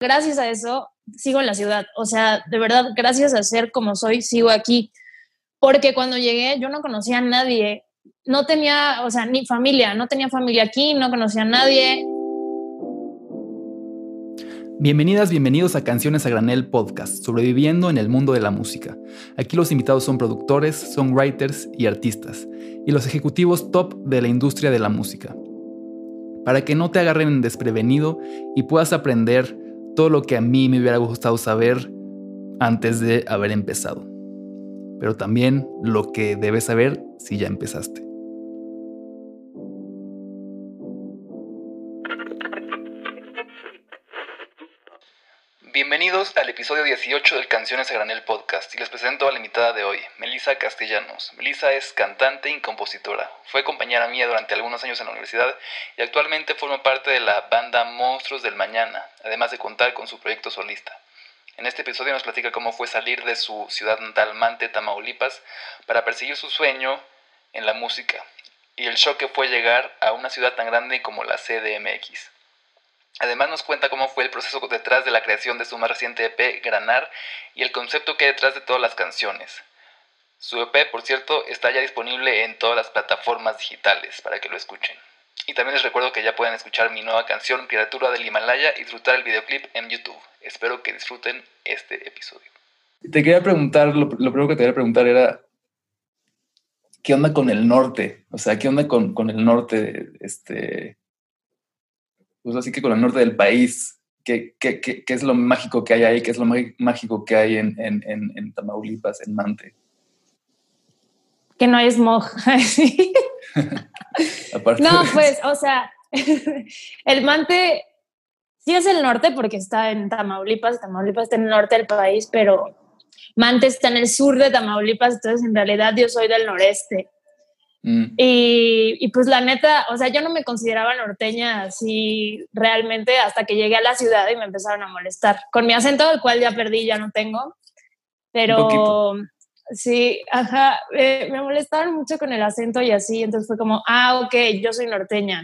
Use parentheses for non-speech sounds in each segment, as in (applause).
gracias a eso sigo en la ciudad. O sea, de verdad, gracias a ser como soy, sigo aquí. Porque cuando llegué yo no conocía a nadie, no tenía, o sea, ni familia, no tenía familia aquí, no conocía a nadie. Bienvenidas, bienvenidos a Canciones a Granel Podcast, sobreviviendo en el mundo de la música. Aquí los invitados son productores, songwriters y artistas, y los ejecutivos top de la industria de la música. Para que no te agarren desprevenido y puedas aprender todo lo que a mí me hubiera gustado saber antes de haber empezado. Pero también lo que debes saber si ya empezaste. Bienvenidos al episodio 18 del Canciones a Granel Podcast y les presento a la invitada de hoy, Melissa Castellanos. Melissa es cantante y compositora. Fue compañera mía durante algunos años en la universidad y actualmente forma parte de la banda Monstruos del Mañana, además de contar con su proyecto solista. En este episodio nos platica cómo fue salir de su ciudad natal, Mante, Tamaulipas, para perseguir su sueño en la música y el shock que fue llegar a una ciudad tan grande como la CDMX. Además nos cuenta cómo fue el proceso detrás de la creación de su más reciente EP, Granar, y el concepto que hay detrás de todas las canciones. Su EP, por cierto, está ya disponible en todas las plataformas digitales para que lo escuchen. Y también les recuerdo que ya pueden escuchar mi nueva canción, Criatura del Himalaya, y disfrutar el videoclip en YouTube. Espero que disfruten este episodio. Te quería preguntar, lo, primero que te quería preguntar era, ¿qué onda con el norte? O sea, ¿qué onda con, con el norte? Este, pues así que con el norte del país, ¿qué, qué, qué, qué es lo mágico que hay ahí? ¿Qué es lo mágico que hay en, en, en, Tamaulipas, en Mante? Que no hay (laughs) smog. (laughs) no, pues, o sea, (laughs) el Mante sí es el norte porque está en Tamaulipas, Tamaulipas está en el norte del país, pero Mante está en el sur de Tamaulipas, entonces en realidad yo soy del noreste. Mm. Y, pues la neta, o sea, yo no me consideraba norteña así realmente hasta que llegué a la ciudad y me empezaron a molestar. Con mi acento, el cual ya perdí, ya no tengo. Pero sí, ajá, me molestaron mucho con el acento y así. Entonces fue como, ah, ok, yo soy norteña.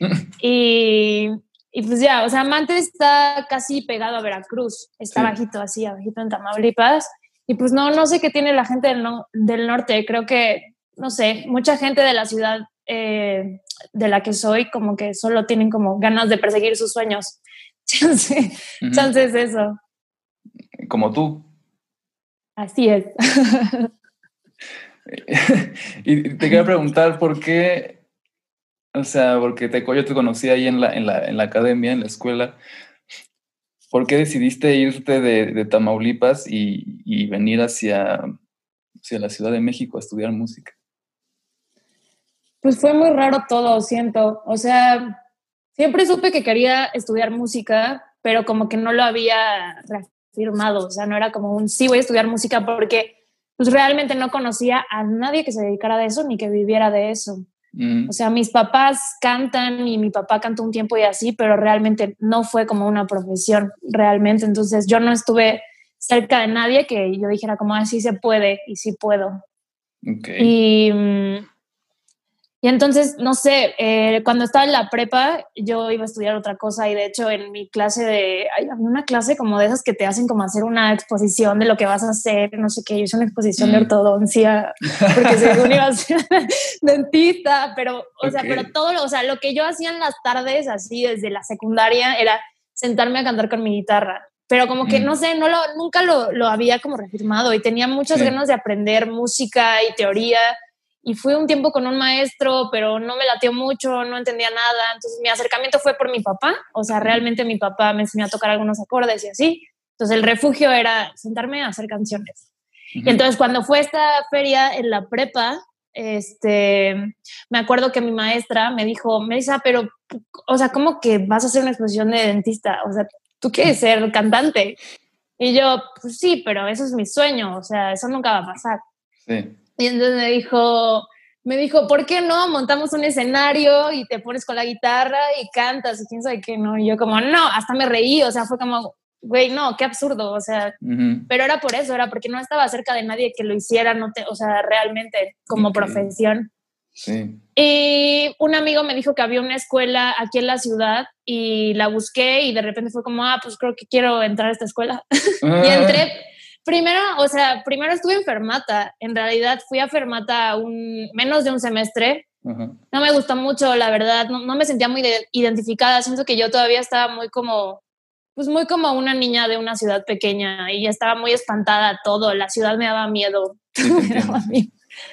(laughs) y, y, pues ya, o sea, Mante está casi pegado a Veracruz, está bajito así, abajito en Tamaulipas. Y pues no, no sé qué tiene la gente del, del norte. Creo que no sé, mucha gente de la ciudad eh, de la que soy como que solo tienen como ganas de perseguir sus sueños. (laughs) Entonces, eso. Como tú. Así es. (laughs) y te quería preguntar por qué, o sea, porque te, yo te conocí ahí en la, en la, en la academia, en la escuela. ¿Por qué decidiste irte de, de Tamaulipas y, y venir hacia, hacia la Ciudad de México a estudiar música? Pues fue muy raro todo, siento. O sea, siempre supe que quería estudiar música, pero como que no lo había reafirmado. O sea, no era como un sí voy a estudiar música porque pues realmente no conocía a nadie que se dedicara a eso ni que viviera de eso. Mm. O sea, mis papás cantan y mi papá cantó un tiempo y así, pero realmente no fue como una profesión, realmente. Entonces yo no estuve cerca de nadie que yo dijera como así ah, se puede y sí puedo. Okay. Y mm, y entonces, no sé, eh, cuando estaba en la prepa, yo iba a estudiar otra cosa y de hecho en mi clase de, hay una clase como de esas que te hacen como hacer una exposición de lo que vas a hacer, no sé qué, yo hice una exposición de mm. ortodoncia, porque según iba a ser (laughs) dentista, pero, o sea, pero todo, o sea, lo que yo hacía en las tardes, así desde la secundaria, era sentarme a cantar con mi guitarra. Pero como que, mm. no sé, no lo, nunca lo, lo había como reafirmado y tenía muchas ganas de aprender música y teoría y fui un tiempo con un maestro, pero no me latió mucho, no entendía nada. Entonces mi acercamiento fue por mi papá, o sea, realmente mi papá me enseñó a tocar algunos acordes y así. Entonces el refugio era sentarme a hacer canciones. Y entonces cuando fue esta feria en la prepa, este, me acuerdo que mi maestra me dijo, Melissa, pero, o sea, ¿cómo que vas a hacer una exposición de dentista? O sea, tú quieres ser cantante. Y yo, pues sí, pero eso es mi sueño, o sea, eso nunca va a pasar. Sí. Y entonces me dijo, me dijo, ¿por qué no montamos un escenario y te pones con la guitarra y cantas y quién sabe qué, no? Y yo como, no, hasta me reí, o sea, fue como, güey, no, qué absurdo, o sea, pero era por eso, era porque no estaba cerca de nadie que lo hiciera, no te, o sea, realmente como profesión. Sí. Y un amigo me dijo que había una escuela aquí en la ciudad y la busqué y de repente fue como, ah, pues creo que quiero entrar a esta escuela. (laughs) y ah. entré, primero, o sea, primero estuve en Fermata. En realidad fui a Fermata un, menos de un semestre. No me gustó mucho, la verdad. No, no me sentía muy identificada. Siento que yo todavía estaba muy como pues muy como una niña de una ciudad pequeña y estaba muy espantada todo, la ciudad me daba (laughs) miedo.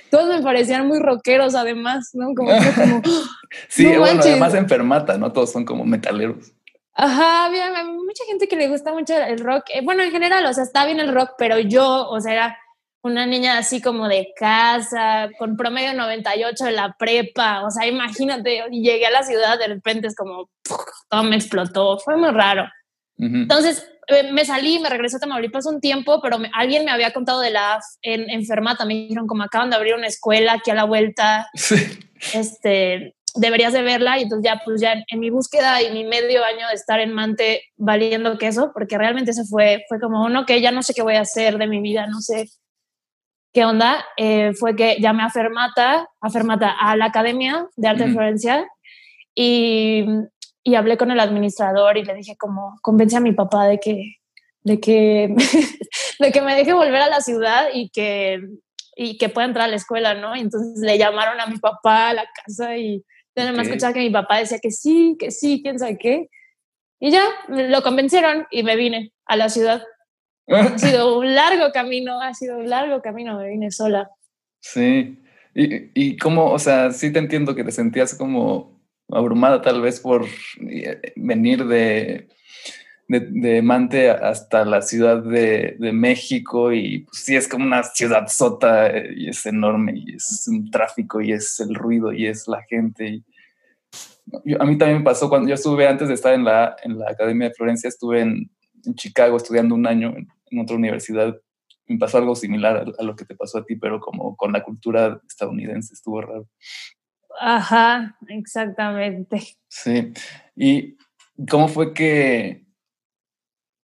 Todos me parecían muy rockeros además, ¿no? Como, (laughs) sí, bueno, además enfermata, ¿no? Todos son como metaleros. Ajá, había mucha gente que le gusta mucho el rock. Eh, bueno, en general, o sea, está bien el rock, pero yo, o sea, era una niña así como de casa, con promedio 98 en la prepa, o sea, imagínate, llegué a la ciudad, de repente es como, todo me explotó, fue muy raro. Entonces eh, me salí, me regresé a Tamaulipas un tiempo, pero alguien me había contado de la en, enfermata. Me dijeron como acaban de abrir una escuela aquí a la vuelta. (laughs) Este, deberías de verla. Y entonces ya, pues ya en mi búsqueda y mi medio año de estar en Mante valiendo queso, porque realmente se fue, fue como uno que ya no sé qué voy a hacer de mi vida, no sé qué onda. Eh, fue que llamé a Fermata, a Fermata, a la Academia de Arte de Florencia. Y y hablé con el administrador y le dije como, convence a mi papá de que, de que, (laughs) de que me deje volver a la ciudad y que, y que pueda entrar a la escuela, ¿no? Y entonces le llamaron a mi papá a la casa y nada más escuchaba que mi papá decía que sí, que sí, quién sabe qué. Y ya, lo convencieron y me vine a la ciudad. ha (laughs) sido un largo camino, ha sido un largo camino, me vine sola. Sí. Y, y cómo, o sea, sí te entiendo que te sentías como abrumada tal vez por eh, venir de, de, Mante hasta la Ciudad de, México y pues, sí es como una ciudad sota eh, y es enorme y es un tráfico y es el ruido y es la gente. Y, a mí también me pasó cuando yo estuve antes de estar en la, en la Academia de Florencia, estuve en, Chicago estudiando un año en, otra universidad. Me pasó algo similar a, a, lo que te pasó a ti, pero como con la cultura estadounidense estuvo raro. Ajá, exactamente. Sí. ¿Y cómo fue que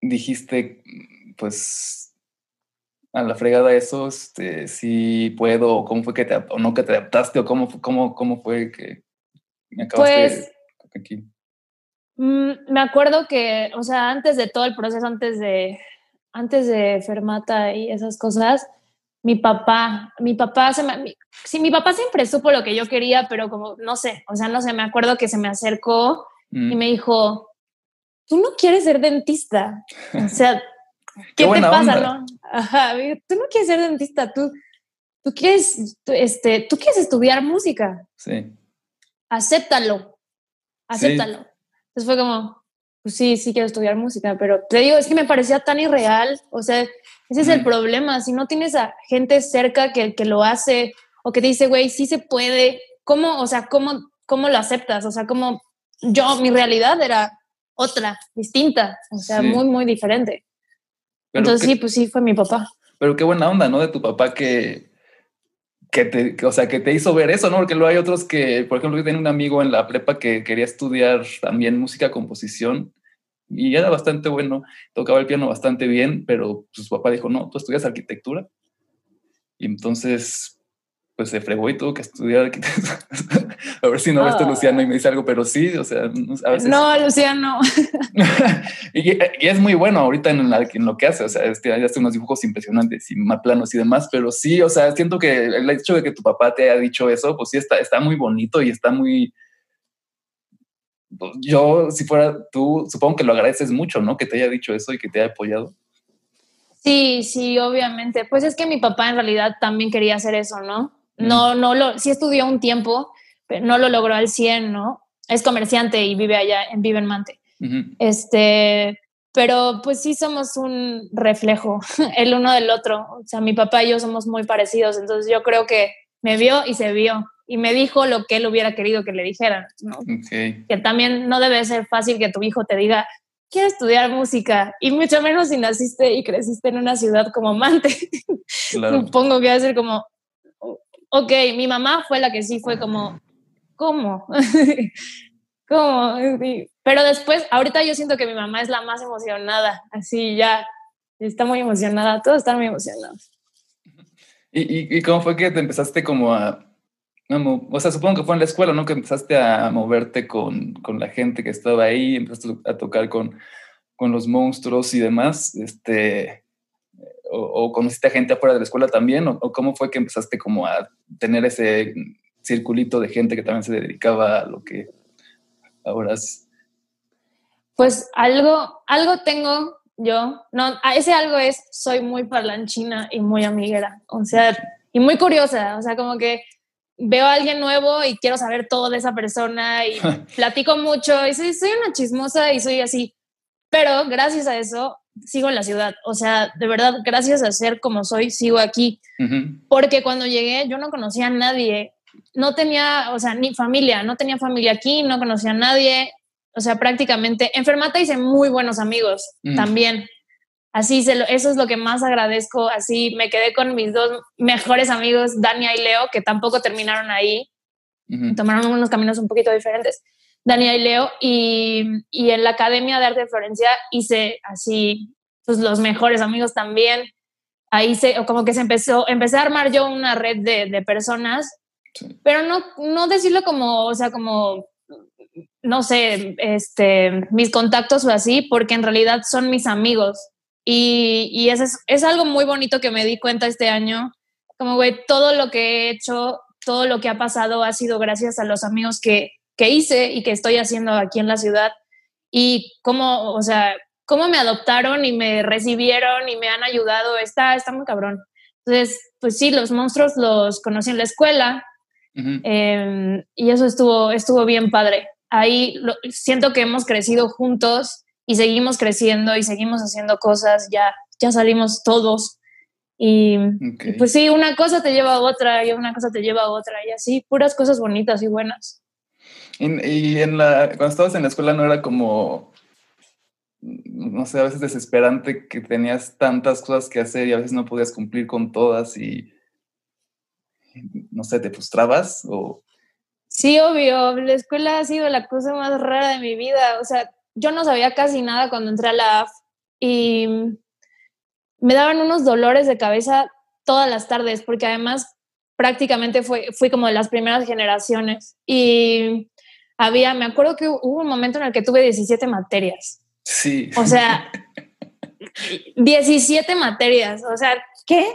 dijiste, pues, a la fregada eso, este, si puedo, o cómo fue que te, o no que te adaptaste, o cómo, cómo, cómo fue que me acabaste pues, aquí? Mm, me acuerdo que, o sea, antes de todo el proceso, antes de, antes de Fermata y esas cosas, mi papá, mi papá se me, sí, mi papá siempre supo lo que yo quería, pero como, no sé, o sea, no sé, me acuerdo que se me acercó y mm. me dijo, tú no quieres ser dentista, o sea, (laughs) ¿qué, te pasa, no? Ajá, tú no quieres ser dentista, tú, tú quieres, este, tú quieres estudiar música. Sí. Acéptalo, acéptalo. Entonces fue como, pues sí, sí quiero estudiar música, pero te digo, es que me parecía tan irreal, o sea, ese es el problema. Si no tienes a gente cerca que, que lo hace o que te dice, güey, sí se puede, ¿cómo, o sea, cómo, cómo lo aceptas? O sea, como yo, mi realidad era otra, distinta, o sea, muy, muy diferente. Entonces sí, pues sí, fue mi papá. Pero qué buena onda, ¿no? De tu papá que, que te, o sea, que te hizo ver eso, ¿no? Porque luego hay otros que, por ejemplo, yo tenía un amigo en la prepa que quería estudiar también música, composición, y era bastante bueno, tocaba el piano bastante bien, pero su papá dijo, no, tú estudias arquitectura. Y entonces, pues se fregó y tuvo que estudiar arquitectura. (laughs) a ver si no ves Luciano y me dice algo, pero sí, o sea, a veces... No, Luciano. (laughs) y, y, es muy bueno ahorita en, en lo que hace, o sea, este, hace unos dibujos impresionantes y más planos y demás, pero sí, o sea, siento que el hecho de que tu papá te haya dicho eso, pues sí está, está muy bonito y está muy yo, si fuera tú, supongo que lo agradeces mucho, ¿no? Que te haya dicho eso y que te haya apoyado. Sí, sí, obviamente. Pues es que mi papá en realidad también quería hacer eso, ¿no? No, no lo, sí estudió un tiempo, pero no lo logró al 100, ¿no? Es comerciante y vive allá, en, vive en Mante. Este, pero pues sí somos un reflejo (laughs) el uno del otro. O sea, mi papá y yo somos muy parecidos, entonces yo creo que me vio y se vio y me dijo lo que él hubiera querido que le dijeran, ¿no? Que también no debe ser fácil que tu hijo te diga, quiero estudiar música, y mucho menos si naciste y creciste en una ciudad como Mante. (laughs) Supongo que va a ser como, ok, mi mamá fue la que sí fue como, ¿cómo? (laughs) ¿Cómo? Pero después, ahorita yo siento que mi mamá es la más emocionada, así ya, está muy emocionada, todos están muy emocionados. ¿Y, y, y cómo fue que te empezaste como a o sea, supongo que fue en la escuela, ¿no? Que empezaste a moverte con, con la gente que estaba ahí, empezaste a tocar con, con los monstruos y demás, este, o, conociste a gente afuera de la escuela también, o, cómo fue que empezaste como a tener ese circulito de gente que también se dedicaba a lo que ahora es? Pues algo, algo tengo yo, no, ese algo es, soy muy parlanchina y muy amiguera, o sea, y muy curiosa, o sea, como que veo a alguien nuevo y quiero saber todo de esa persona y (laughs) platico mucho y soy, soy una chismosa y soy así. Pero gracias a eso sigo en la ciudad. O sea, de verdad, gracias a ser como soy, sigo aquí. Porque cuando llegué yo no conocía a nadie. No tenía, o sea, ni familia, no tenía familia aquí, no conocía a nadie. O sea, prácticamente enfermata hice muy buenos amigos también. Así, se eso es lo que más agradezco. Así me quedé con mis dos mejores amigos, Dania y Leo, que tampoco terminaron ahí. Tomaron unos caminos un poquito diferentes. Dania y Leo. Y, y, en la Academia de Arte de Florencia hice así, pues los mejores amigos también. Ahí se, como que se empezó, empecé a armar yo una red de, de personas, pero no, no decirlo como, o sea, como no sé, este, mis contactos o así, porque en realidad son mis amigos. Y, y es, es algo muy bonito que me di cuenta este año. Como, güey, todo lo que he hecho, todo lo que ha pasado ha sido gracias a los amigos que, que hice y que estoy haciendo aquí en la ciudad. Y cómo, o sea, cómo me adoptaron y me recibieron y me han ayudado, está, está muy cabrón. Entonces, pues sí, los monstruos los conocí en la escuela em, y eso estuvo, estuvo bien padre. Ahí siento que hemos crecido juntos y seguimos creciendo y seguimos haciendo cosas, ya, ya salimos todos. Y, pues sí, una cosa te lleva a otra y una cosa te lleva a otra y así, puras cosas bonitas y buenas. Y, en la, cuando estabas en la escuela no era como, no sé, a veces desesperante que tenías tantas cosas que hacer y a veces no podías cumplir con todas y, no sé, te frustrabas o... Sí, obvio, la escuela ha sido la cosa más rara de mi vida, o sea, yo no sabía casi nada cuando entré a la AF y me daban unos dolores de cabeza todas las tardes, porque además prácticamente fue, fui como de las primeras generaciones y había, me acuerdo que hubo un momento en el que tuve 17 materias. Sí. O sea, (laughs) 17 materias, o sea, ¿qué?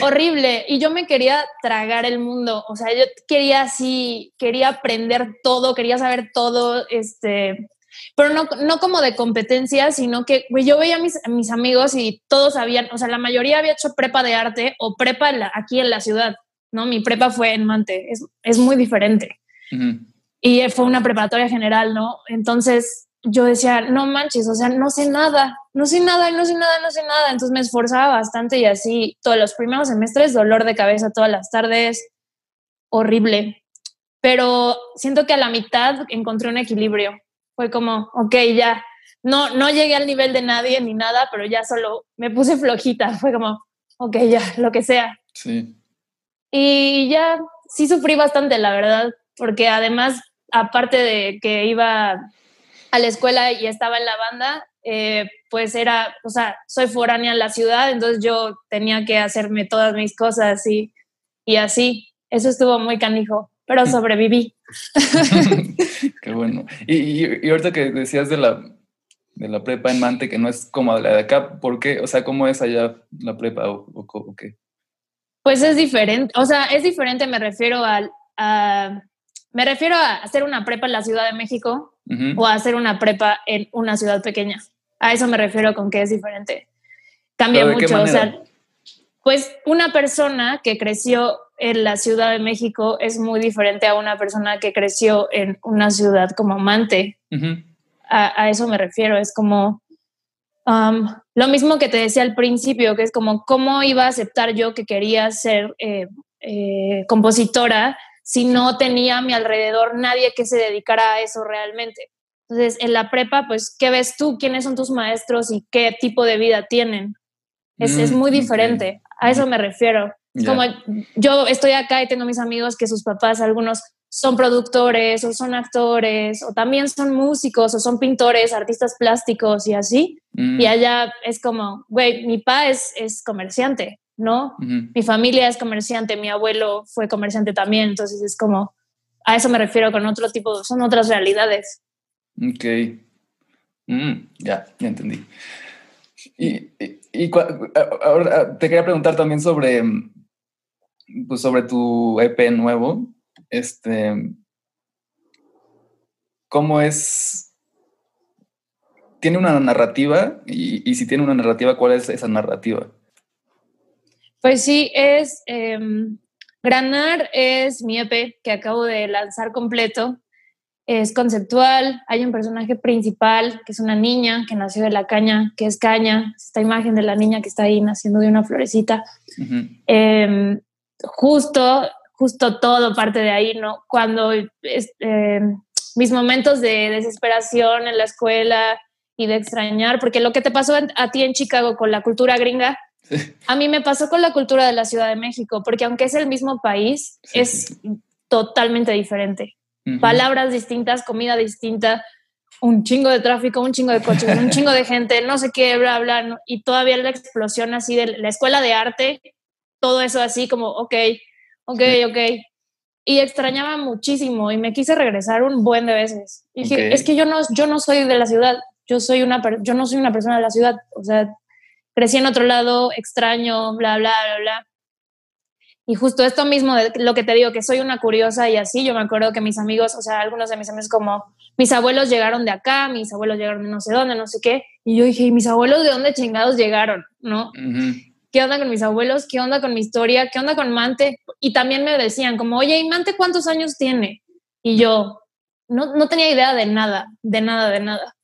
Horrible. Y yo me quería tragar el mundo, o sea, yo quería así, quería aprender todo, quería saber todo, este, pero no, no como de competencia, sino que yo veía a mis, mis amigos y todos sabían, o sea, la mayoría había hecho prepa de arte o prepa aquí en la ciudad, ¿no? Mi prepa fue en Mante, es, es muy diferente. Y fue una preparatoria general, ¿no? Entonces yo decía, no manches, o sea, no sé nada, no sé nada, no sé nada, no sé nada. Entonces me esforzaba bastante y así, todos los primeros semestres, dolor de cabeza todas las tardes, horrible. Pero siento que a la mitad encontré un equilibrio fue como, ok, ya, no, no llegué al nivel de nadie ni nada, pero ya solo me puse flojita, fue como, ok, ya, lo que sea. Sí. Y ya, sí sufrí bastante, la verdad, porque además, aparte de que iba a la escuela y estaba en la banda, eh, pues era, o sea, soy foránea en la ciudad, entonces yo tenía que hacerme todas mis cosas y, y así. Eso estuvo muy canijo, pero sobreviví. (laughs) Qué bueno. Y, y, ahorita que decías de la, de la prepa en Mante, que no es como la de acá, ¿por qué? O sea, ¿cómo es allá la prepa o, qué? Pues es diferente, o sea, es diferente, me refiero al, a, me refiero a hacer una prepa en la Ciudad de México o a hacer una prepa en una ciudad pequeña. A eso me refiero con que es diferente. Cambia mucho, o sea, pues una persona que creció en la Ciudad de México es muy diferente a una persona que creció en una ciudad como Mante. a, eso me refiero, es como um, lo mismo que te decía al principio, que es como cómo iba a aceptar yo que quería ser eh, eh, compositora si no tenía a mi alrededor nadie que se dedicara a eso realmente. Entonces, en la prepa, pues, ¿qué ves tú? ¿Quiénes son tus maestros y qué tipo de vida tienen? Es, es mm, muy diferente. A eso me refiero. Como yo estoy acá y tengo mis amigos que sus papás, algunos son productores o son actores o también son músicos o son pintores, artistas plásticos y así. Y mm. allá es como, güey, mi papá es, es comerciante. ¿No? Mi familia es comerciante, mi abuelo fue comerciante también, entonces es como, a eso me refiero con otro tipo, son otras realidades. Ok. Mm, ya, ya entendí. Y, ahora te quería preguntar también sobre, pues sobre tu EP nuevo. Este, ¿cómo es? ¿Tiene una narrativa? Y, si tiene una narrativa, ¿cuál es esa narrativa? Pues sí, es em, Granar es mi EP que acabo de lanzar completo. Es conceptual, hay un personaje principal que es una niña que nació de la caña, que es caña, esta imagen de la niña que está ahí naciendo de una florecita. Em, justo, justo todo parte de ahí, ¿no? Cuando em, mis momentos de desesperación en la escuela y de extrañar, porque lo que te pasó a ti en Chicago con la cultura gringa, a mí me pasó con la cultura de la Ciudad de México, porque aunque es el mismo país, es totalmente diferente. Palabras distintas, comida distinta, un chingo de tráfico, un chingo de coches, un chingo de gente, no sé qué, bla, bla, y todavía la explosión así de la escuela de arte, todo eso así como, ok, ok, ok. Y extrañaba muchísimo y me quise regresar un buen de veces. Y dije, es que yo no, yo no soy de la ciudad, yo, soy una, yo no soy una persona de la ciudad, o sea, crecí en otro lado, extraño, bla, bla, bla, bla. Y justo esto mismo de lo que te digo, que soy una curiosa y así, yo me acuerdo que mis amigos, o sea, algunos de mis amigos como, mis abuelos llegaron de acá, mis abuelos llegaron de no sé dónde, no sé qué, y yo dije, ¿y mis abuelos de dónde chingados llegaron? ¿No? ¿Qué onda con mis abuelos? ¿Qué onda con mi historia? ¿Qué onda con Mante? Y también me decían como, oye, ¿y Mante cuántos años tiene? Y yo no, no tenía idea de nada, de nada, de nada.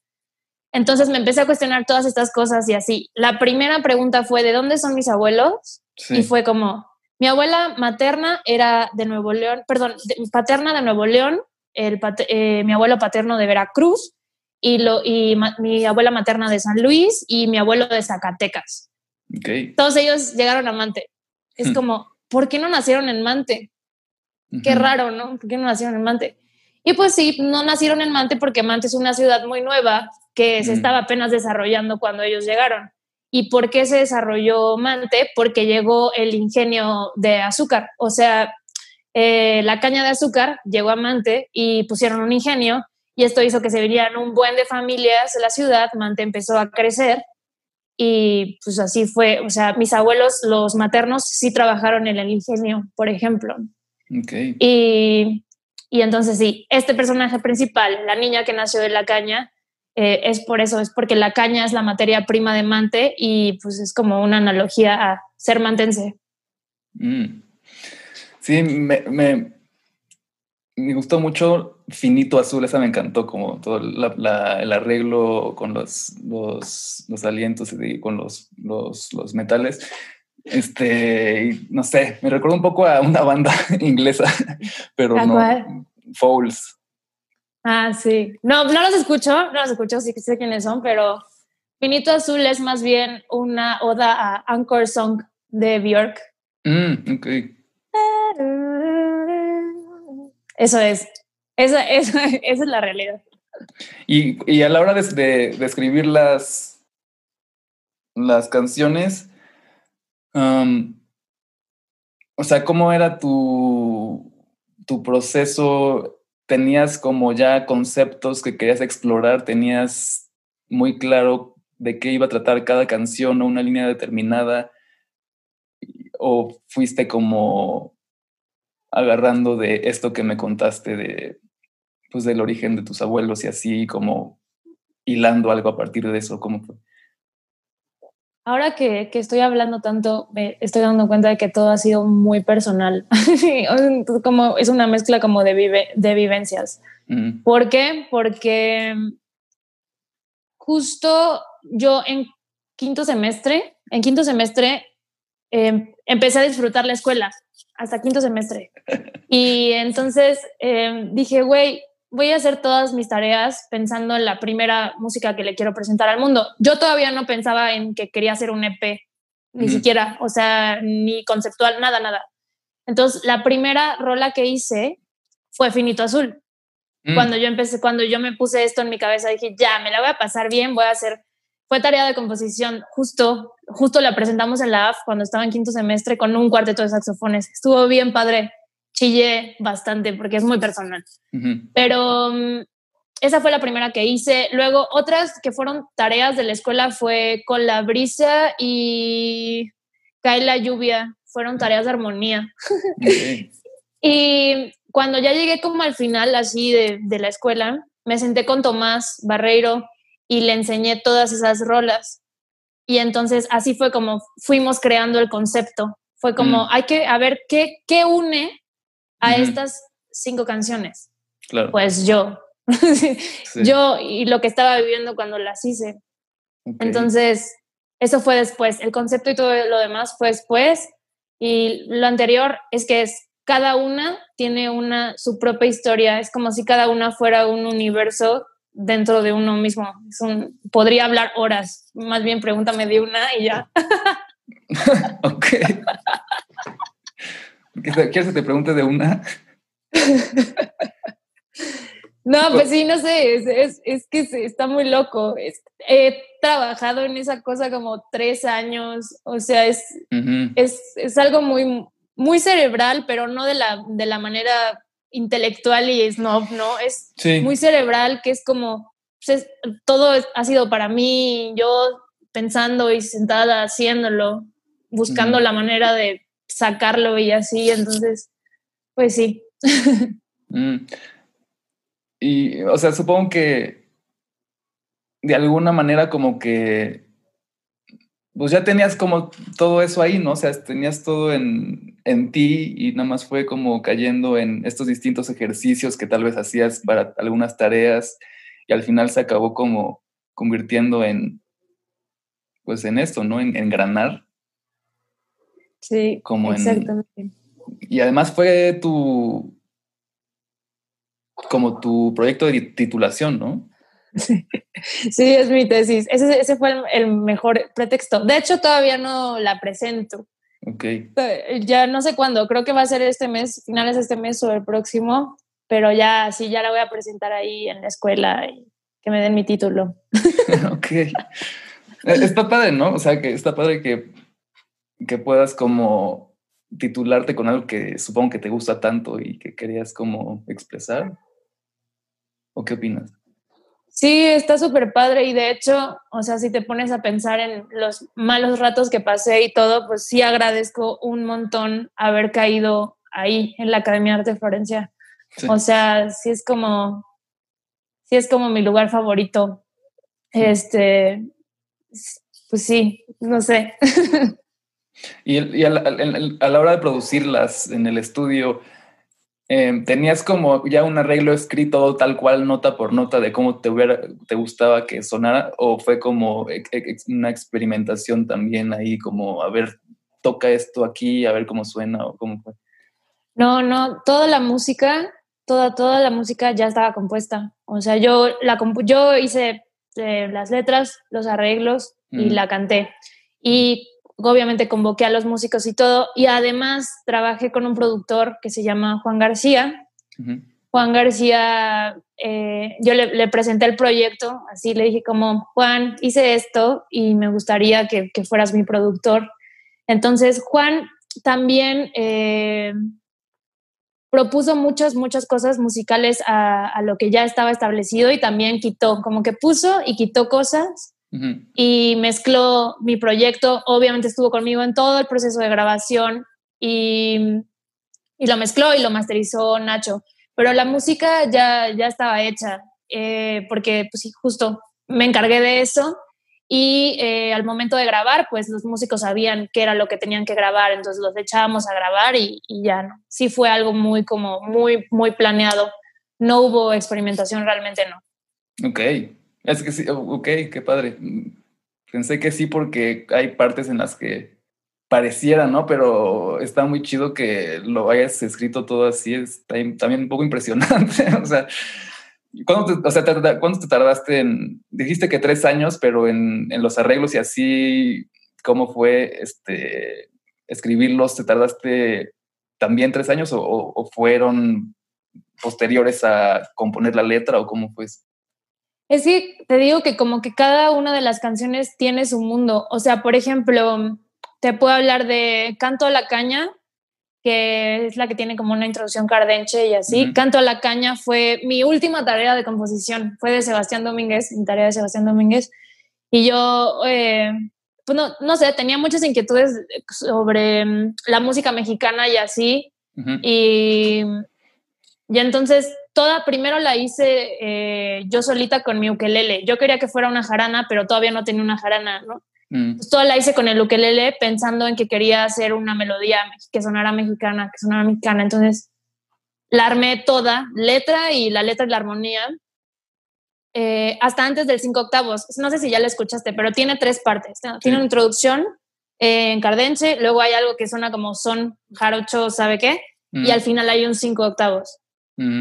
Entonces me empecé a cuestionar todas estas cosas y así. La primera pregunta fue, ¿de dónde son mis abuelos? Y fue como, mi abuela materna era de Nuevo León, perdón, paterna de Nuevo León, el eh, mi abuelo paterno de Veracruz y, lo, y mi abuela materna de San Luis y mi abuelo de Zacatecas. Todos ellos llegaron a Mante. Es hmm. como, ¿por qué no nacieron en Mante? Qué raro, ¿no? ¿Por qué no nacieron en Mante? Y pues sí, no nacieron en Mante porque Mante es una ciudad muy nueva que se estaba apenas desarrollando cuando ellos llegaron. ¿Y por qué se desarrolló Mante? Porque llegó el ingenio de azúcar. O sea, eh, la caña de azúcar llegó a Mante y pusieron un ingenio y esto hizo que se vinieran un buen de familias de la ciudad. Mante empezó a crecer y pues así fue. O sea, mis abuelos, los maternos, sí trabajaron en el ingenio, por ejemplo. Okay. Y, y entonces sí, este personaje principal, la niña que nació de la caña, eh, es por eso, es porque la caña es la materia prima de Mante y pues es como una analogía a ser mantense. Mm. Sí, me, me, gustó mucho Finito Azul, esa me encantó, como todo el arreglo con los, los, los alientos y con los, los, los metales. Este, no sé, me recuerda un poco a una banda (laughs) inglesa, pero no. Fouls. Ah, sí. No, no los escucho, no los escucho, sí que sé quiénes son, pero Finito Azul es más bien una oda a Anchor Song de Björk. Mm, ok. Eso es. Esa, esa, es la realidad. Y, a la hora de, escribir las, las canciones, o sea, ¿cómo era tu, tu proceso tenías como ya conceptos que querías explorar, tenías muy claro de qué iba a tratar cada canción o una línea determinada, o fuiste como agarrando de esto que me contaste de pues del origen de tus abuelos y así como hilando algo a partir de eso, ¿cómo fue? Ahora que, estoy hablando tanto, me estoy dando cuenta de que todo ha sido muy personal. (laughs) como, es una mezcla como de, vive, de vivencias. ¿Por qué? Porque justo yo en quinto semestre, en quinto semestre em, empecé a disfrutar la escuela hasta quinto semestre. (laughs) Y entonces em, dije, güey, voy a hacer todas mis tareas pensando en la primera música que le quiero presentar al mundo. Yo todavía no pensaba en que quería hacer un EP, ni siquiera, o sea, ni conceptual, nada, nada. Entonces, la primera rola que hice fue Finito Azul. Mm. Cuando yo empecé, cuando yo me puse esto en mi cabeza, dije, ya, me la voy a pasar bien, voy a hacer. fue tarea de composición. Justo, justo la presentamos en la AF cuando estaba en quinto semestre con un cuarteto de saxofones. Estuvo bien padre. Chillé bastante porque es muy personal. Pero um, esa fue la primera que hice. Luego, otras que fueron tareas de la escuela fue con la brisa y cae la lluvia. Fueron tareas de armonía. (laughs) y cuando ya llegué como al final así de, de la escuela, me senté con Tomás Barreiro y le enseñé todas esas rolas. Y entonces así fue como fuimos creando el concepto. Fue como, mm. hay que, a ver, ¿qué, qué une a estas cinco canciones? Pues yo. (laughs) Yo y lo que estaba viviendo cuando las hice. Entonces, eso fue después. El concepto y todo lo demás fue después. Y lo anterior es que es cada una tiene una su propia historia. Es como si cada una fuera un universo dentro de uno mismo. podría hablar horas. Más bien pregúntame de una y ya. (laughs) ok. ¿Quieres que te pregunte de una? (laughs) no, pues sí, no sé, es, que está muy loco. he trabajado en esa cosa como tres años, o sea, es, es, algo muy, muy cerebral, pero no de la, de la manera intelectual y snob, ¿no? Es muy cerebral, que es como, pues, todo ha sido para mí, yo pensando y sentada haciéndolo, buscando la manera de sacarlo y así, entonces, pues sí. Mm. Y, o sea, supongo que de alguna manera como que, pues ya tenías como todo eso ahí, ¿no? O sea, tenías todo en, en ti y nada más fue como cayendo en estos distintos ejercicios que tal vez hacías para algunas tareas y al final se acabó como convirtiendo en, pues en esto, ¿no? En engranar. Sí, como exactamente. y además fue tu, como tu proyecto de titulación, ¿no? Sí, sí es mi tesis. Ese, ese fue el, mejor pretexto. De hecho, todavía no la presento. Ok. Ya no sé cuándo, creo que va a ser este mes, finales de este mes o el próximo, pero ya sí, ya la voy a presentar ahí en la escuela y que me den mi título. (laughs) ok. Eh, está padre, ¿no? O sea, que está padre que, que puedas como titularte con algo que supongo que te gusta tanto y que querías como expresar. ¿O qué opinas? Sí, está súper padre y de hecho, o sea, si te pones a pensar en los malos ratos que pasé y todo, pues sí agradezco un montón haber caído ahí en la Academia de Arte Florencia. O sea, sí es como, sí es como mi lugar favorito. Este, pues sí, no sé. (laughs) y, a, la, hora de producirlas en el estudio, Em, ¿Tenías como ya un arreglo escrito tal cual, nota por nota, de cómo te, hubiera, te gustaba que sonara? ¿O fue como una experimentación también ahí, como, a ver, toca esto aquí, a ver cómo suena o cómo fue? No, no, toda la música, toda, toda la música ya estaba compuesta. O sea, yo, la yo hice eh, las letras, los arreglos y mm. la canté. Y obviamente convoqué a los músicos y todo, y además trabajé con un productor que se llama Juan García. Juan García, eh, yo le, presenté el proyecto, así le dije como, Juan, hice esto y me gustaría que, fueras mi productor. Entonces, Juan también eh, propuso muchas, muchas cosas musicales a, a, lo que ya estaba establecido y también quitó, como que puso y quitó cosas y mezcló mi proyecto. Obviamente estuvo conmigo en todo el proceso de grabación y, y lo mezcló y lo masterizó Nacho. Pero la música ya, ya estaba hecha, eh, porque pues justo me encargué de eso y eh, al momento de grabar, pues los músicos sabían qué era lo que tenían que grabar, entonces los echábamos a grabar y, y ya no. Sí fue algo muy como muy, muy planeado. No hubo experimentación, realmente no. Ok, es que sí, ok, qué padre. Pensé que sí porque hay partes en las que pareciera, ¿no? Pero está muy chido que lo hayas escrito todo así, es también un poco (laughs) impresionante. o sea, ¿cuándo te, o sea, te tardaste dijiste que tres años, pero en, en, los arreglos y así, ¿cómo fue este, escribirlos? ¿Te tardaste también tres años o, o fueron posteriores a componer la letra o cómo fue? Es que te digo que como que cada una de las canciones tiene su mundo. O sea, por ejemplo, te puedo hablar de Canto a la Caña, que es la que tiene como una introducción cardenche y así. Canto a la Caña fue mi última tarea de composición, fue de Sebastián Domínguez, mi tarea de Sebastián Domínguez. Y yo, eh, pues no, no, sé, tenía muchas inquietudes sobre mm, la música mexicana y así. Y y entonces toda, primero la hice eh, yo solita con mi ukelele. Yo quería que fuera una jarana, pero todavía no tenía una jarana, ¿no? Mm. toda la hice con el ukelele pensando en que quería hacer una melodía que sonara mexicana, que sonara mexicana. Entonces la armé toda, letra y la letra y la armonía, eh, hasta antes del cinco octavos. No sé si ya la escuchaste, pero tiene tres partes. Tiene una introducción en cardenche, luego hay algo que suena como son jarocho, ¿sabe qué? Y mm. al final hay un cinco octavos.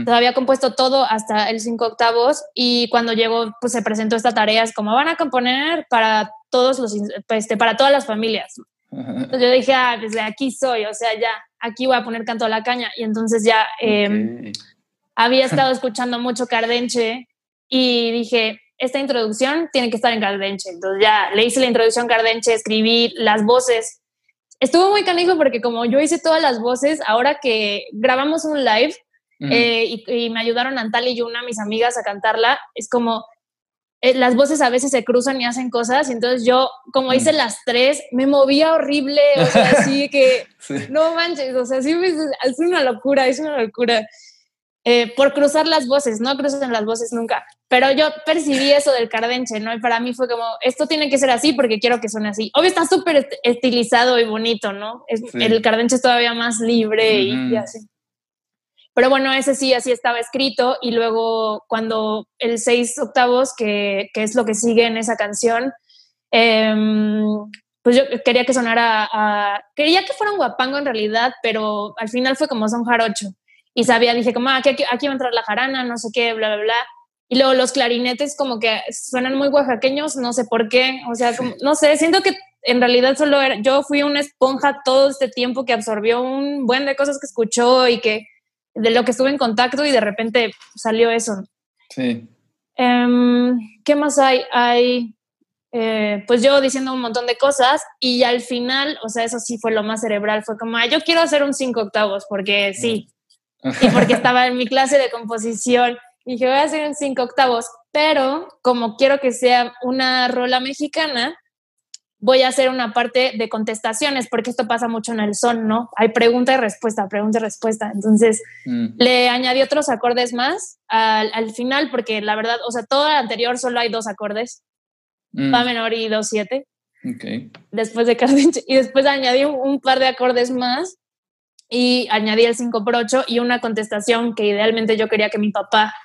Todavía compuesto todo hasta el cinco octavos y cuando llegó, pues se presentó esta tarea, es como van a componer para todos los, este, para todas las familias. Entonces yo dije, ah, desde pues, aquí soy, o sea, ya, aquí voy a poner canto a la caña. Y entonces ya em, había (laughs) estado escuchando mucho Cardenche y dije, esta introducción tiene que estar en Cardenche. Entonces ya le hice la introducción Cardenche, escribí las voces. Estuvo muy canijo porque como yo hice todas las voces, ahora que grabamos un live, eh, y, me ayudaron Antal y Yuna, mis amigas, a cantarla. Es como eh, las voces a veces se cruzan y hacen cosas, y entonces yo, como hice las tres, me movía horrible, o sea, (laughs) así que no manches, o sea, sí, es una locura, es una locura. Eh, por cruzar las voces, no cruzan las voces nunca, pero yo percibí eso del cardenche, ¿no? Y para mí fue como, esto tiene que ser así porque quiero que suene así. Obvio está súper estilizado y bonito, ¿no? Es, El cardenche es todavía más libre y así. Pero bueno, ese sí, así estaba escrito. Y luego cuando el seis octavos, que, que es lo que sigue en esa canción, em, pues yo quería que sonara, a, quería que fuera un guapango en realidad, pero al final fue como son jarocho. Y sabía, dije como, ah, aquí, aquí, va a entrar la jarana, no sé qué, bla, bla, bla. Y luego los clarinetes como que suenan muy oaxaqueños, no sé por qué, o sea, no sé, siento que en realidad solo era, yo fui una esponja todo este tiempo que absorbió un buen de cosas que escuchó y que de lo que estuve en contacto y de repente salió eso. Sí. Em, ¿Qué más hay? Hay, eh, pues yo diciendo un montón de cosas y al final, o sea, eso sí fue lo más cerebral, fue como, yo quiero hacer un cinco octavos porque sí, y porque (laughs) estaba en mi clase de composición y dije, voy a hacer un cinco octavos, pero como quiero que sea una rola mexicana, voy a hacer una parte de contestaciones, porque esto pasa mucho en el son, ¿no? Hay pregunta y respuesta, pregunta y respuesta. Entonces, mm. le añadí otros acordes más al, final, porque la verdad, o sea, todo el anterior solo hay dos acordes, mm. Fa menor y do siete. Okay. Después de Cardenche. Y después añadí un, par de acordes más y añadí el 5 por 8 y una contestación que idealmente yo quería que mi papá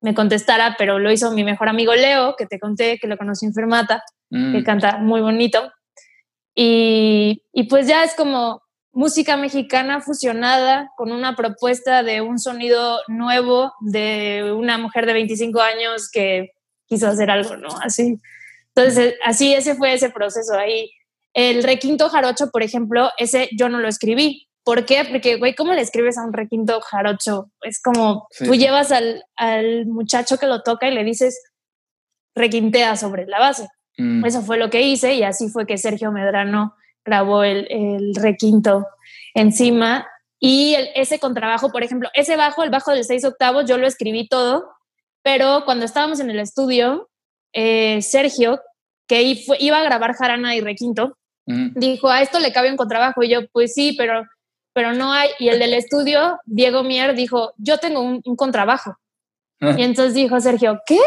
me contestara, pero lo hizo mi mejor amigo Leo, que te conté, que lo conocí en Fermata que mm. canta muy bonito. Y, y, pues ya es como música mexicana fusionada con una propuesta de un sonido nuevo de una mujer de 25 años que quiso hacer algo, ¿no? Así. Entonces, así ese fue ese proceso ahí. El requinto jarocho, por ejemplo, ese yo no lo escribí. ¿Por qué? Porque, güey, ¿cómo le escribes a un requinto jarocho? Es como tú llevas al, al, muchacho que lo toca y le dices requintea sobre la base. Mm. Eso fue lo que hice y así fue que Sergio Medrano grabó el, el requinto encima. Y ese contrabajo, por ejemplo, ese bajo, el bajo del seis octavos, yo lo escribí todo, pero cuando estábamos en el estudio, eh, Sergio, que iba a grabar jarana y requinto, mm. dijo, a esto le cabe un contrabajo. Y yo, pues sí, pero, pero no hay. Y el del estudio, Diego Mier, dijo, yo tengo un, contrabajo. Ah. Y entonces dijo Sergio, ¿qué?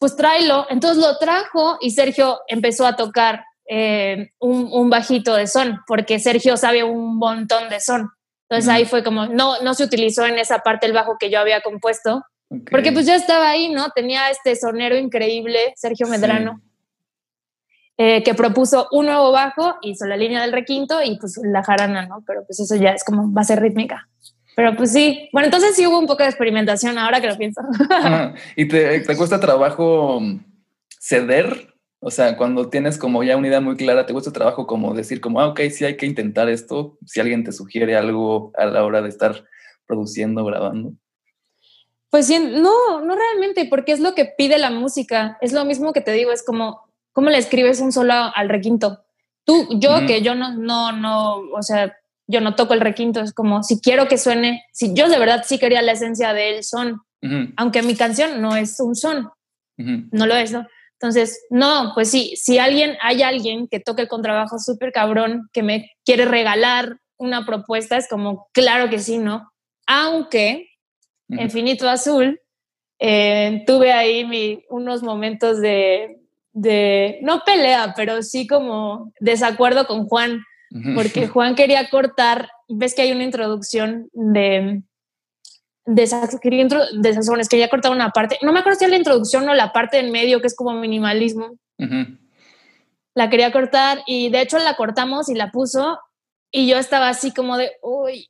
pues tráelo. Entonces lo trajo y Sergio empezó a tocar eh, un, bajito de son, porque Sergio sabe un montón de son. Entonces ahí fue como, no, no se utilizó en esa parte el bajo que yo había compuesto, porque pues ya estaba ahí, ¿no? Tenía este sonero increíble, Sergio Medrano, eh, que propuso un nuevo bajo, hizo la línea del requinto y pues la jarana, ¿no? Pero pues eso ya es como base rítmica. Pero pues sí, bueno, entonces sí hubo un poco de experimentación ahora que lo pienso. (laughs) ¿Y te, te, cuesta trabajo ceder? O sea, cuando tienes como ya una idea muy clara, ¿te cuesta trabajo como decir como, ah, ok, sí hay que intentar esto? Si alguien te sugiere algo a la hora de estar produciendo, grabando. Pues sí, no, no realmente, porque es lo que pide la música. Es lo mismo que te digo, es como, ¿cómo le escribes un solo al requinto? Tú, yo, que yo no, no, no, o sea, yo no toco el requinto, es como, si quiero que suene, si yo de verdad sí quería la esencia del son, aunque mi canción no es un son, no lo es, ¿no? Entonces, no, pues sí, si alguien, hay alguien que toque el contrabajo súper cabrón, que me quiere regalar una propuesta, es como, claro que sí, ¿no? Aunque Infinito Azul, eh, tuve ahí mi, unos momentos de, de, no pelea, pero sí como desacuerdo con Juan, porque Juan quería cortar, ves que hay una introducción de, de, de saxofones, quería cortar una parte, no me acuerdo si era la introducción o la parte en medio, que es como minimalismo. La quería cortar y de hecho la cortamos y la puso y yo estaba así como de, uy,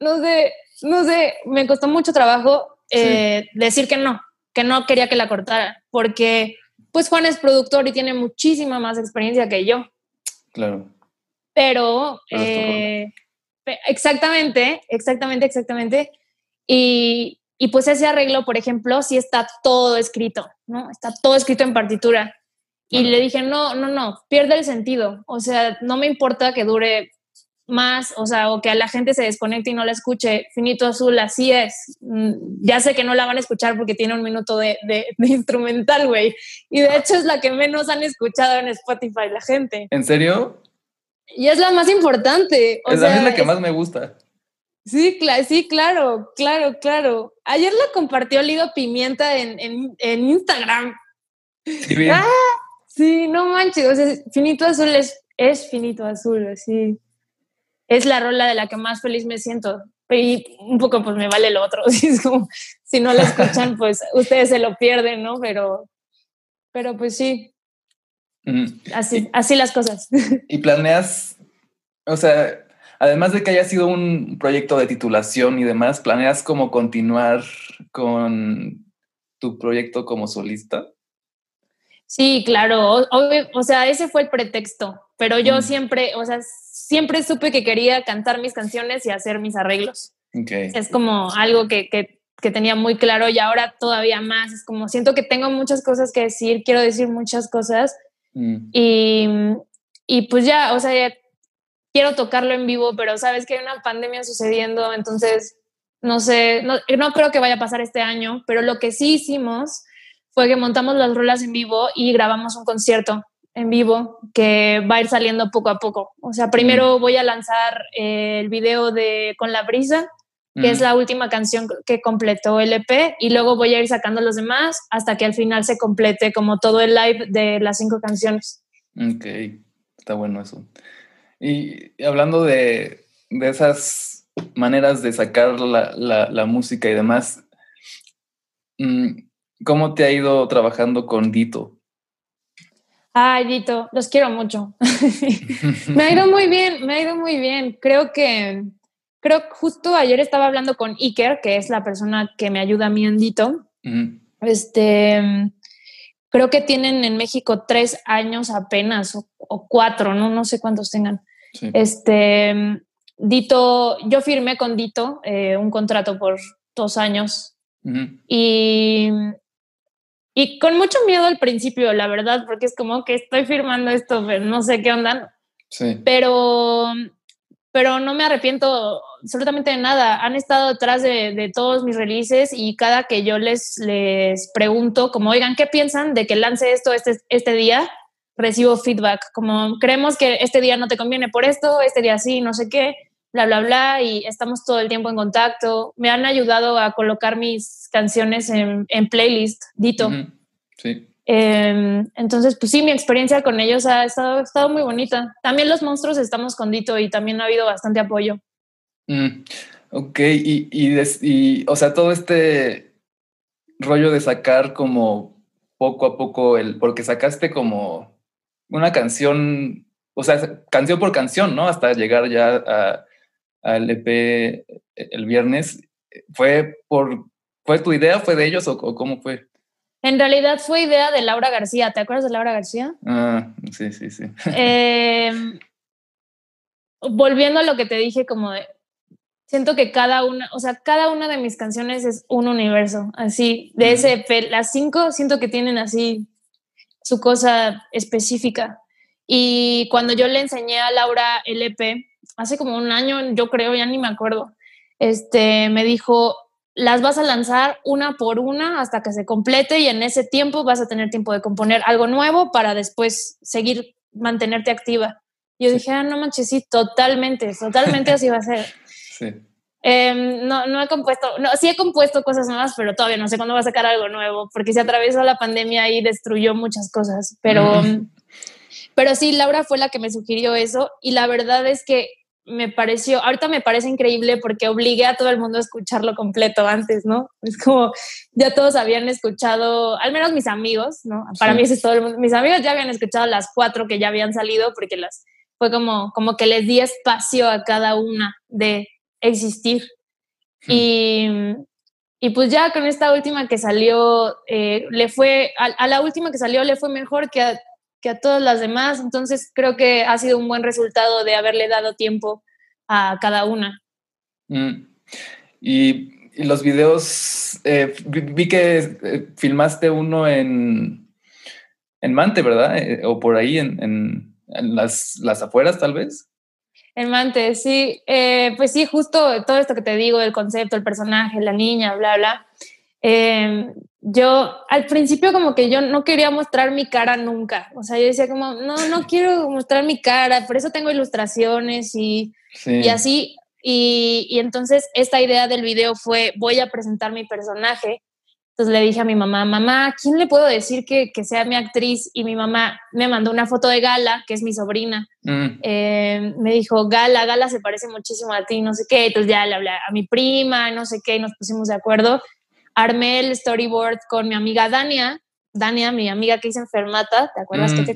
no sé, no sé, me costó mucho trabajo eh, decir que no, que no quería que la cortara, porque pues Juan es productor y tiene muchísima más experiencia que yo. Claro. Pero, eh, exactamente, exactamente, exactamente. Y, y, pues ese arreglo, por ejemplo, sí está todo escrito, ¿no? Está todo escrito en partitura. Y le dije, no, no, no, pierde el sentido. O sea, no me importa que dure más, o sea, o que a la gente se desconecte y no la escuche. Finito Azul, así es. Mm, ya sé que no la van a escuchar porque tiene un minuto de, de, (laughs) instrumental, güey. Y de hecho es la que menos han escuchado en Spotify la gente. ¿En serio? Y es la más importante. O es la que más me gusta. Sí, sí, claro, claro, claro. Ayer la compartió Lido Pimienta en, en, Instagram. Sí, (laughs) ah, sí, no manches. O sea, Finito Azul es, es Finito Azul, sí es la rola de la que más feliz me siento. Y un poco pues me vale lo otro. (laughs) si no la escuchan, (laughs) pues ustedes se lo pierden, ¿no? Pero, pero pues sí. Así, así las cosas. (laughs) ¿Y planeas, o sea, además de que haya sido un proyecto de titulación y demás, planeas como continuar con tu proyecto como solista? Sí, claro. O, sea, ese fue el pretexto, pero yo siempre, o sea, siempre supe que quería cantar mis canciones y hacer mis arreglos. Es como algo que, que, tenía muy claro y ahora todavía más. Es como siento que tengo muchas cosas que decir, quiero decir muchas cosas mm. y, y, pues ya, o sea, quiero tocarlo en vivo, pero sabes que hay una pandemia sucediendo, entonces no sé, no, no creo que vaya a pasar este año, pero lo que sí hicimos fue que montamos las rolas en vivo y grabamos un concierto en vivo que va a ir saliendo poco a poco. O sea, primero voy a lanzar eh, el video de Con la brisa, que es la última canción que completó el EP, y luego voy a ir sacando los demás hasta que al final se complete como todo el live de las cinco canciones. Ok, está bueno eso. Y hablando de, de esas maneras de sacar la, la, la música y demás, mm, ¿cómo te ha ido trabajando con Dito? Ay, Dito, los quiero mucho. (laughs) me ha ido muy bien, me ha ido muy bien. Creo que, creo justo ayer estaba hablando con Iker, que es la persona que me ayuda a mí en Dito. Este, creo que tienen en México tres años apenas o, cuatro, ¿no? No sé cuántos tengan. Este, Dito, yo firmé con Dito eh, un contrato por dos años y y con mucho miedo al principio, la verdad, porque es como que estoy firmando esto, pero no sé qué onda. Sí. Pero, pero no me arrepiento absolutamente de nada. Han estado detrás de, de, todos mis releases y cada que yo les, les pregunto, como, oigan, ¿qué piensan de que lance esto este, este día? Recibo feedback, como, creemos que este día no te conviene por esto, este día sí, no sé qué bla, bla, bla, y estamos todo el tiempo en contacto. Me han ayudado a colocar mis canciones en, en playlist, Dito. Sí. Em, entonces, pues sí, mi experiencia con ellos ha estado, estado muy bonita. También los monstruos estamos con Dito y también ha habido bastante apoyo. Mm, ok, y, y, y, o sea, todo este rollo de sacar como poco a poco el, porque sacaste como una canción, o sea, canción por canción, ¿no? Hasta llegar ya a, al EP el viernes, ¿fue por fue tu idea, fue de ellos o, cómo fue? En realidad fue idea de Laura García. ¿Te acuerdas de Laura García? Ah, sí, sí, sí. Em, volviendo a lo que te dije, como de, siento que cada una, o sea, cada una de mis canciones es un universo, así, de ese, las cinco siento que tienen así su cosa específica. Y cuando yo le enseñé a Laura el EP, hace como un año, yo creo, ya ni me acuerdo, este, me dijo, las vas a lanzar una por una hasta que se complete y en ese tiempo vas a tener tiempo de componer algo nuevo para después seguir, mantenerte activa. Yo dije, ah, no manches, sí, totalmente, totalmente así va a ser. (laughs) Sí. Em, no, no he compuesto, no, sí he compuesto cosas nuevas, pero todavía no sé cuándo va a sacar algo nuevo, porque se atravesó la pandemia y destruyó muchas cosas. Pero, pero sí, Laura fue la que me sugirió eso y la verdad es que me pareció, ahorita me parece increíble porque obligué a todo el mundo a escucharlo completo antes, ¿no? Es como, ya todos habían escuchado, al menos mis amigos, ¿no? Para mí es todo el mundo, mis amigos ya habían escuchado las cuatro que ya habían salido porque las, fue como, como que les di espacio a cada una de existir. Hmm. Y, y, pues ya con esta última que salió, eh, le fue, a, la última que salió le fue mejor que a, que a todas las demás, entonces creo que ha sido un buen resultado de haberle dado tiempo a cada una. Mm. Y, los videos, eh, vi que eh, filmaste uno en, en Mante, ¿verdad? o por ahí en, en, las, las afueras tal vez. En Mante, sí. Eh, pues sí, justo todo esto que te digo, el concepto, el personaje, la niña, bla, bla. Yo al principio como que yo no quería mostrar mi cara nunca. O sea, yo decía como, no, no quiero mostrar mi cara, por eso tengo ilustraciones y, y así. Y, y entonces esta idea del video fue, voy a presentar mi personaje entonces le dije a mi mamá, mamá, ¿quién le puedo decir que, que, sea mi actriz? Y mi mamá me mandó una foto de Gala, que es mi sobrina. Mm. Eh, me dijo, Gala, Gala se parece muchísimo a ti, no sé qué. Entonces ya le hablé a mi prima, no sé qué, y nos pusimos de acuerdo. Armé el storyboard con mi amiga Dania. Dania, mi amiga que hice enfermata, ¿te acuerdas que mm. te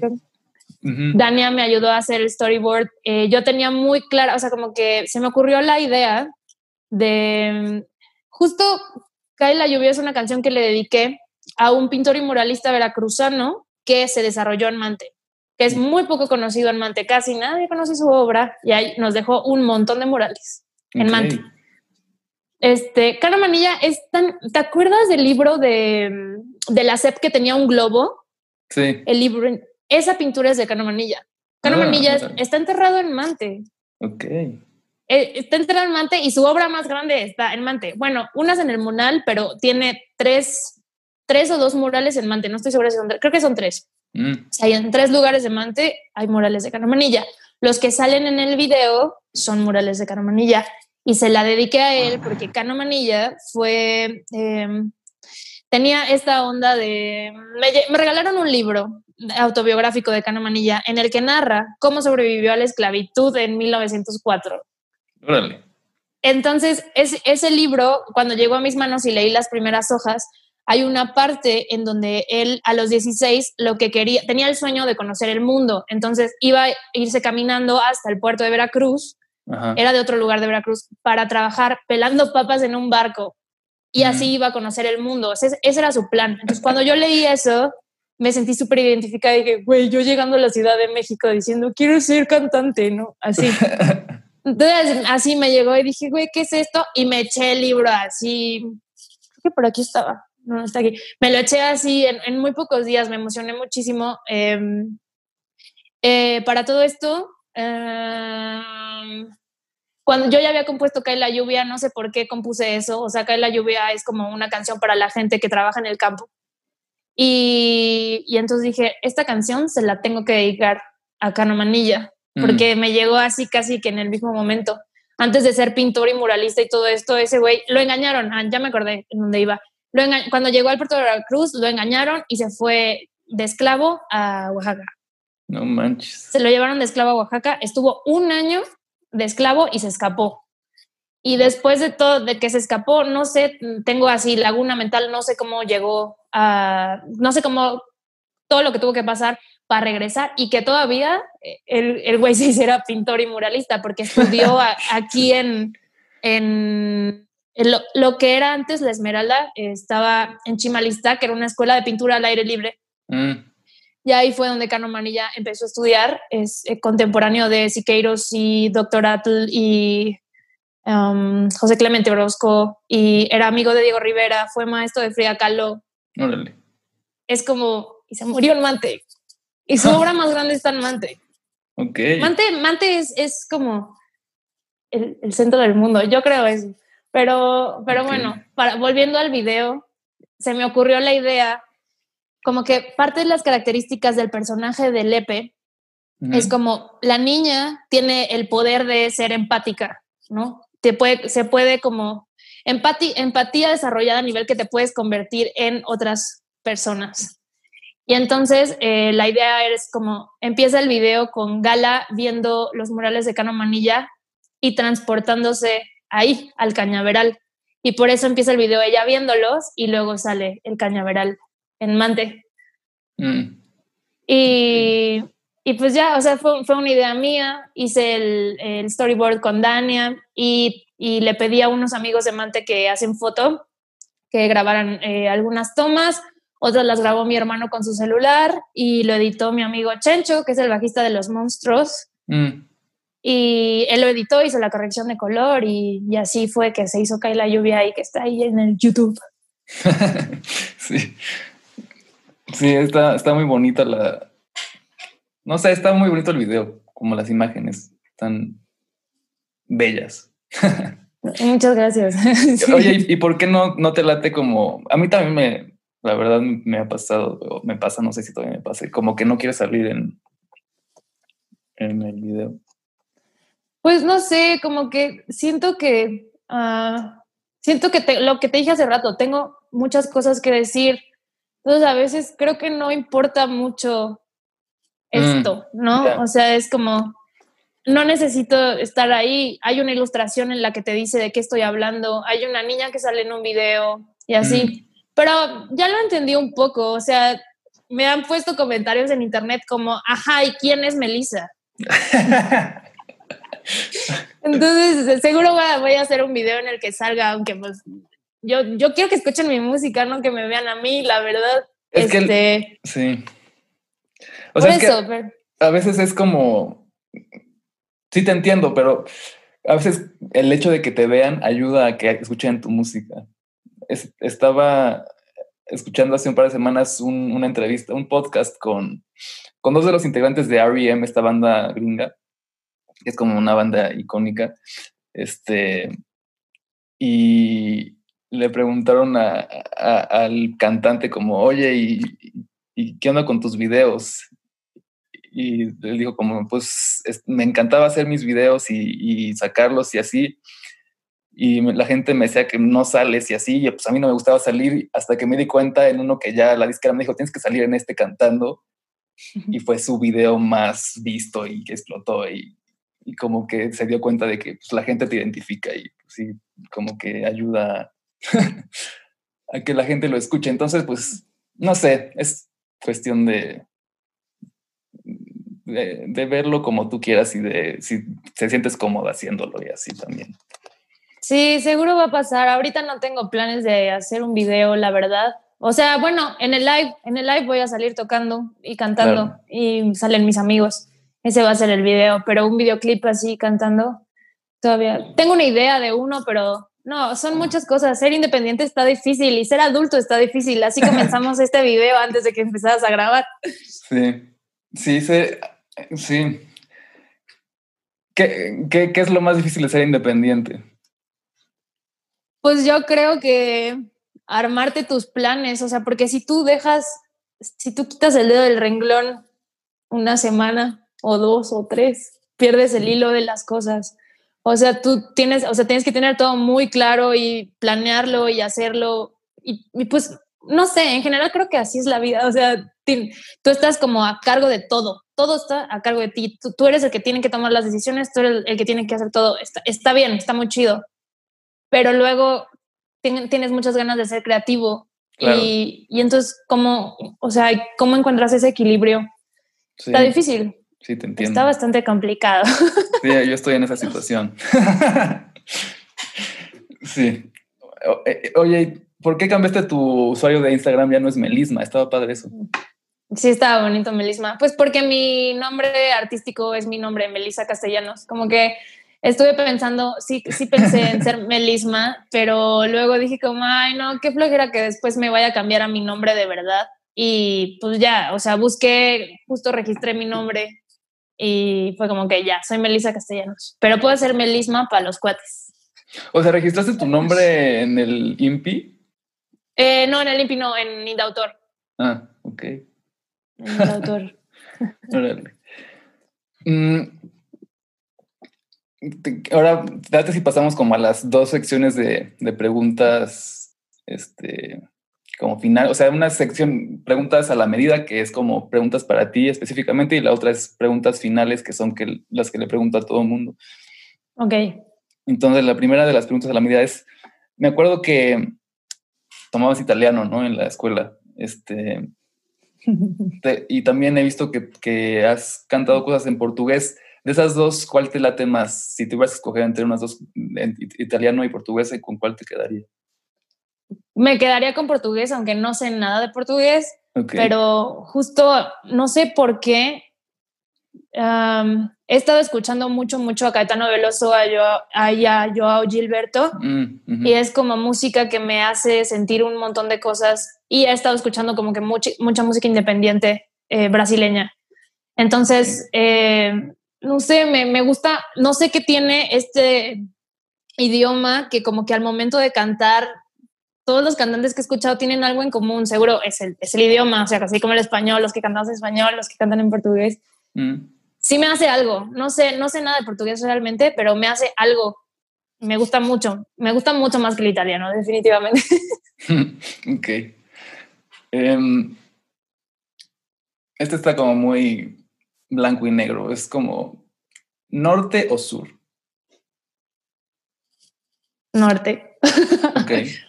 Dania me ayudó a hacer el storyboard. Eh, yo tenía muy clara, o sea, como que se me ocurrió la idea de justo Cae la lluvia es una canción que le dediqué a un pintor y muralista veracruzano que se desarrolló en Mante, que es muy poco conocido en Mante, casi nadie conoce su obra y ahí nos dejó un montón de murales en Mante. Este, Cano Manilla es tan, ¿te acuerdas del libro de, de la SEP que tenía un globo? Sí. El libro, esa pintura es de Cano Manilla. Cano ah, Manilla está enterrado en Mante. Ok. Eh, está en Mante y su obra más grande está en Mante. Bueno, unas en el Munal, pero tiene tres, tres o dos murales en Mante. No estoy segura si son tres. Creo que son tres. Mm. O sea, en tres lugares de Mante hay murales de Canomanilla. Los que salen en el video son murales de Canomanilla. Y se la dediqué a él porque Canomanilla fue... Em, tenía esta onda de... Me, me, regalaron un libro autobiográfico de Canomanilla en el que narra cómo sobrevivió a la esclavitud en 1904. Entonces, es, ese libro, cuando llegó a mis manos y leí las primeras hojas, hay una parte en donde él a los 16 lo que quería, tenía el sueño de conocer el mundo, entonces iba a irse caminando hasta el puerto de Veracruz, era de otro lugar de Veracruz, para trabajar pelando papas en un barco y así iba a conocer el mundo, ese, ese, era su plan. Entonces cuando yo leí eso, me sentí súper identificada y dije, güey, yo llegando a la Ciudad de México diciendo, quiero ser cantante, ¿no? Así. (laughs) Entonces así me llegó y dije, güey, ¿qué es esto? Y me eché el libro así, creo que por aquí estaba, no, está aquí. Me lo eché así en, muy pocos días, me emocioné muchísimo. Em, eh, para todo esto, em, cuando yo ya había compuesto Cae la lluvia, no sé por qué compuse eso, o sea, Cae la lluvia es como una canción para la gente que trabaja en el campo. Y, y entonces dije, esta canción se la tengo que dedicar a Cano Manilla porque me llegó así casi que en el mismo momento. Antes de ser pintor y muralista y todo esto, ese güey lo engañaron, ah, ya me acordé en dónde iba. Lo cuando llegó al puerto de Veracruz, lo engañaron y se fue de esclavo a Oaxaca. No manches. Se lo llevaron de esclavo a Oaxaca, estuvo un año de esclavo y se escapó. Y después de todo, de que se escapó, no sé, tengo así laguna mental, no sé cómo llegó a, no sé cómo, todo lo que tuvo que pasar para regresar y que todavía eh, el, el güey se hiciera pintor y muralista porque estudió (laughs) aquí en, en, lo, que era antes la Esmeralda, estaba en Chimalista, que era una escuela de pintura al aire libre. Mm. Y ahí fue donde Cano Manilla empezó a estudiar, es eh, contemporáneo de Siqueiros y Doctor Atle y um, José Clemente Orozco y era amigo de Diego Rivera, fue maestro de Frida Kahlo. Órale. Es como, y se murió en Mante. Y su (laughs) obra más grande está en Mante. Ok. Mante, Mante es, es como el, el centro del mundo, yo creo eso. Pero, pero bueno, para, volviendo al video, se me ocurrió la idea, como que parte de las características del personaje de Lepe es como la niña tiene el poder de ser empática, ¿no? Te puede, se puede como empati- empatía desarrollada a nivel que te puedes convertir en otras personas. Y entonces eh, la idea es como empieza el video con Gala viendo los murales de Cano Manilla y transportándose ahí al cañaveral. Y por eso empieza el video ella viéndolos y luego sale el cañaveral en Mante. Mm. Y, y pues ya, o sea, fue, fue una idea mía, hice el, el storyboard con Dania y, y le pedí a unos amigos de Mante que hacen foto, que grabaran eh, algunas tomas, otras las grabó mi hermano con su celular y lo editó mi amigo Chencho, que es el bajista de Los Monstruos, Mm. y él lo editó, hizo la corrección de color y, y así fue que se hizo Cae la lluvia y que está ahí en el YouTube. (laughs) sí. Sí, está, está muy bonita la. No sé, está muy bonito el video, como las imágenes tan bellas. Muchas gracias. (laughs) Sí. Oye, ¿y, y por qué no, no te late como. A mí también me. La verdad me ha pasado, o me pasa, no sé si todavía me pasa, como que no quiere salir en, en el video. Pues no sé, como que siento que, ah, siento que te- lo que te dije hace rato, tengo muchas cosas que decir. Entonces a veces creo que no importa mucho esto, ¿no? ya. O sea, es como, no necesito estar ahí. Hay una ilustración en la que te dice de qué estoy hablando. Hay una niña que sale en un video y así. Pero ya lo entendí un poco. O sea, me han puesto comentarios en internet como, ajá, ¿y quién es Melissa? (laughs) Entonces, seguro voy a, voy a hacer un video en el que salga, aunque pues yo, yo quiero que escuchen mi música, no que me vean a mí, la verdad. Es que el- este, sí. O por sea, es que eso, pero- a veces es como. Sí, te entiendo, pero a veces el hecho de que te vean ayuda a que escuchen tu música. Es- estaba escuchando hace un par de semanas un- una entrevista, un podcast con, con dos de los integrantes de REM, esta banda gringa, que es como una banda icónica. Este. Y le preguntaron a- a- al cantante como, oye, ¿y, ¿y qué onda con tus videos? y él dijo como, pues es- me encantaba hacer mis videos y, y sacarlos y así. Y la gente me decía que no sales y así, y pues a mí no me gustaba salir hasta que me di cuenta en uno que ya la disquera me dijo, tienes que salir en este cantando. (laughs) Y fue su video más visto y que explotó y, y como que se dio cuenta de que pues, la gente te identifica y pues, sí, como que ayuda (laughs) a que la gente lo escuche. Entonces, pues, no sé, es cuestión de, de, de verlo como tú quieras y de si te sientes cómoda haciéndolo y así también. Sí, seguro va a pasar. Ahorita no tengo planes de hacer un video, la verdad. O sea, bueno, en el live, en el live voy a salir tocando y cantando Claro. y salen mis amigos. Ese va a ser el video, pero un videoclip así cantando, todavía tengo una idea de uno, pero no, son muchas cosas. Ser independiente está difícil y ser adulto está difícil. Así comenzamos (laughs) este video antes de que empezaras a grabar. Sí, sí, se- sí. ¿Qué, qué, qué es lo más difícil de ser independiente? Pues yo creo que armarte tus planes, o sea, porque si tú dejas, si tú quitas el dedo del renglón una semana o dos o tres, pierdes el hilo de las cosas. O sea, tú tienes, o sea, tienes que tener todo muy claro y planearlo y hacerlo. Y, y pues, no sé, en general creo que así es la vida. O sea, ti- tú estás como a cargo de todo. Todo está a cargo de ti. Tú, tú eres el que tiene que tomar las decisiones, tú eres el, que tiene que hacer todo. Está, está bien, está muy chido. Pero luego tien- tienes muchas ganas de ser creativo. Claro. Y, y entonces, ¿cómo, o sea, cómo encuentras ese equilibrio? Sí, Está difícil. Sí, te entiendo. Está bastante complicado. Sí, yo estoy en esa (laughs) situación. (laughs) sí. O- eh, Oye, ¿por qué cambiaste tu usuario de Instagram? Ya no es Melisma, estaba padre eso. Sí, estaba bonito, Melisma. Pues porque mi nombre artístico es mi nombre, Melissa Castellanos. Como que estuve pensando, sí, sí pensé en ser (laughs) Melisma, pero luego dije como, ay, no, qué flojera que después me vaya a cambiar a mi nombre de verdad. Y pues ya, o sea, busqué, justo registré mi nombre y fue como que ya, soy Melisa Castellanos, pero puedo ser Melisma para los cuates. O sea, ¿registraste tu nombre en el INPI? Eh, no, en el INPI no, en Indautor. Ah, ok. En Indautor. (laughs) Órale. Mm, ahora, date si pasamos como a las dos secciones de, de preguntas, este, como final, o sea, una sección preguntas a la medida que es como preguntas para ti específicamente y la otra es preguntas finales que son que, las que le pregunto a todo el mundo. Ok. Entonces, la primera de las preguntas a la medida es, me acuerdo que tomabas italiano, ¿no? En la escuela. Este, (laughs) y también he visto que, que, has cantado cosas en portugués. De esas dos, ¿cuál te late más? Si tuvieras que escoger entre unas dos, italiano y portugués, ¿con cuál te quedaría? Me quedaría con portugués, aunque no sé nada de portugués, pero justo no sé por qué. he estado escuchando mucho, mucho a Caetano Veloso, a, a, Joao Gilberto, mm, y es como música que me hace sentir un montón de cosas. Y he estado escuchando como que mucha, mucha música independiente eh, brasileña. Entonces, eh, no sé, me, me gusta, no sé qué tiene este idioma que como que al momento de cantar todos los cantantes que he escuchado tienen algo en común, seguro es el, es el idioma, o sea, así como el español, los que cantamos en español, los que cantan en portugués. Mm. Sí me hace algo, no sé, no sé nada de portugués realmente, pero me hace algo. Me gusta mucho, me gusta mucho más que el italiano, definitivamente. (laughs) ok. Um, este está como muy blanco y negro, es como norte o sur. Norte. Ok. (laughs)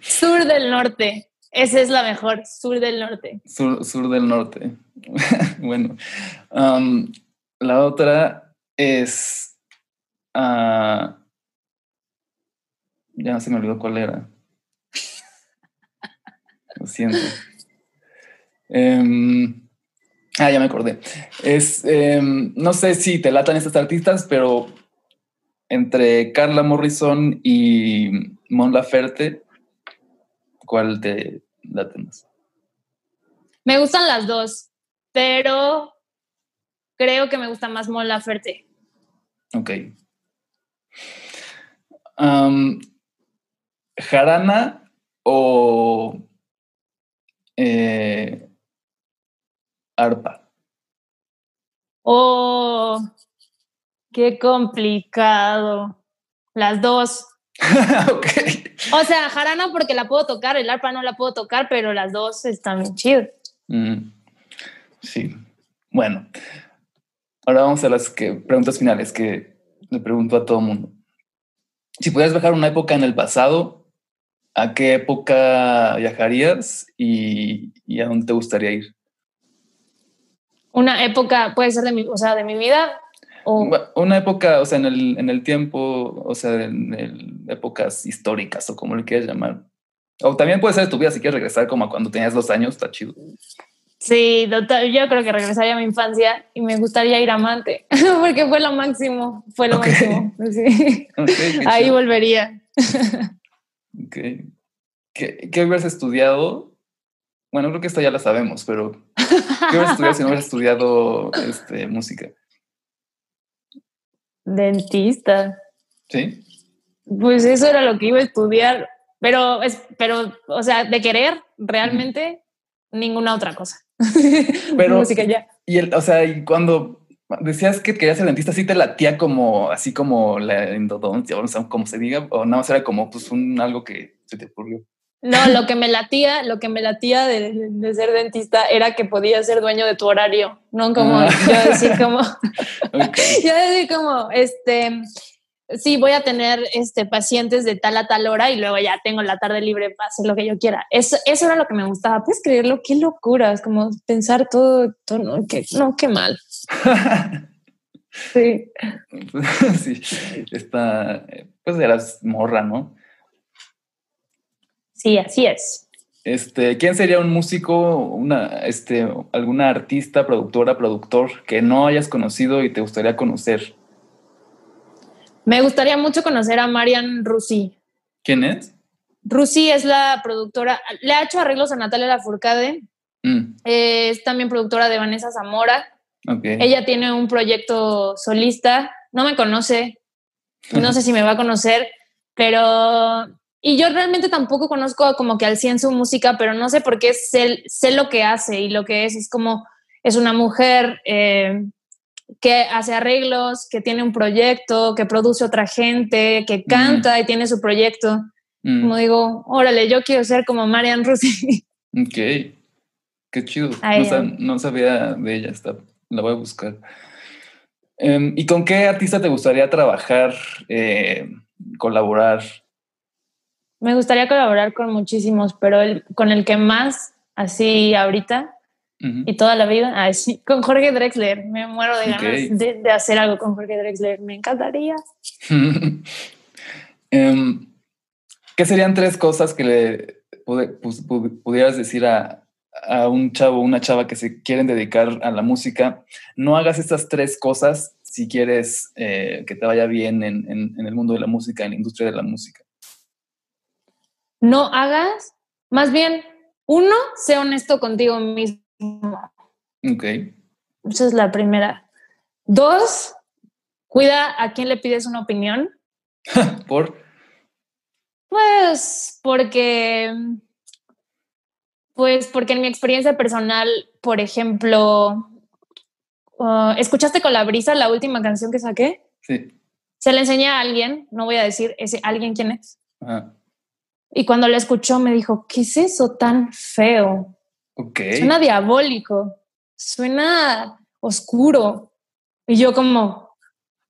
sur del norte. Esa es la mejor, sur del norte. Sur, del norte. (laughs) bueno, um, la otra es... Uh, ya se me olvidó cuál era. Lo siento. Um, ah, ya me acordé. Es, um, no sé si te latan estas artistas, pero entre Carla Morrison y Mon Laferte, ¿cuál te late más? Me gustan las dos, pero creo que me gusta más Mon Laferte. Ok. ¿Jarana o eh, arpa? Oh, qué complicado. Las dos. (laughs) ok. O sea, jarana porque la puedo tocar, el arpa no la puedo tocar, pero las dos están bien chidas. Mm, sí. Bueno, ahora vamos a las que, preguntas finales que le pregunto a todo mundo. Si pudieras viajar una época en el pasado, ¿a qué época viajarías y, y, a dónde te gustaría ir? Una época, puede ser de mi, o sea, de mi vida una época, o sea, en el, en el tiempo, o sea, en, épocas históricas o como le quieras llamar. O también puede ser tu vida si quieres regresar como a cuando tenías dos años, está chido. Sí, yo creo que regresaría a mi infancia y me gustaría ir a Amante, (laughs) porque fue lo máximo, fue lo máximo. (laughs) (laughs) Ahí volvería. ¿Qué, ¿Qué hubieras estudiado? Bueno, creo que esto ya lo sabemos, pero ¿qué hubieras estudiado si no hubieras estudiado este, música? Dentista. Sí. Pues eso era lo que iba a estudiar, pero, es, pero o sea, de querer realmente ninguna otra cosa. (laughs) Pero, Música ya. Y el, o sea, y cuando decías que querías ser dentista, sí te latía como, así como la endodoncia, o no sé cómo se diga, o nada más era como pues un algo que se te ocurrió. No, lo que me latía, lo que me latía de, ser dentista era que podía ser dueño de tu horario, no como ah. yo decir como, (laughs) (laughs) yo decir como, este, sí, voy a tener este, pacientes de tal a tal hora y luego ya tengo la tarde libre para hacer lo que yo quiera. Eso, eso era lo que me gustaba. ¿Puedes creerlo? Qué locura, es como pensar todo, todo no, qué, no, qué mal. (laughs) sí. sí, está, pues eras morra, ¿no? Sí, así es. Este, ¿quién sería un músico, una, este, alguna artista, productora, productor que no hayas conocido y te gustaría conocer? Me gustaría mucho conocer a Marian Rusi. ¿Quién es? Rusi es la productora, le ha hecho arreglos a Natalia Lafourcade, mm. es también productora de Vanessa Zamora. Ella tiene un proyecto solista, no me conoce, no sé si me va a conocer, pero... Y yo realmente tampoco conozco como que al 100 su música, pero no sé por qué sé, sé lo que hace y lo que es, es como, es una mujer eh, que hace arreglos, que tiene un proyecto, que produce otra gente, que canta y tiene su proyecto. Como digo, órale, yo quiero ser como Marian Rusi. (laughs) Ok, qué chido. No, sabía de ella, está, la voy a buscar. Em, ¿Y con qué artista te gustaría trabajar, eh, colaborar? Me gustaría colaborar con muchísimos, pero el, con el que más, así ahorita, y toda la vida, ah, sí, con Jorge Drexler. Me muero de ganas de, hacer algo con Jorge Drexler. Me encantaría. (laughs) Em, ¿Qué serían tres cosas que le pudieras decir a, un chavo o una chava que se quieren dedicar a la música? No hagas estas tres cosas si quieres eh, que te vaya bien en, en el mundo de la música, en la industria de la música. No hagas, más bien, uno, sé honesto contigo mismo Ok. Esa es la primera. Dos, cuida a quién le pides una opinión. (laughs) ¿Por? Pues porque, pues porque en mi experiencia personal, por ejemplo, uh, ¿escuchaste con la brisa la última canción que saqué? Sí. Se la enseñé a alguien, no voy a decir ese alguien quién es. Y cuando la escuchó me dijo, ¿qué es eso tan feo? Suena diabólico, suena oscuro. Y yo como,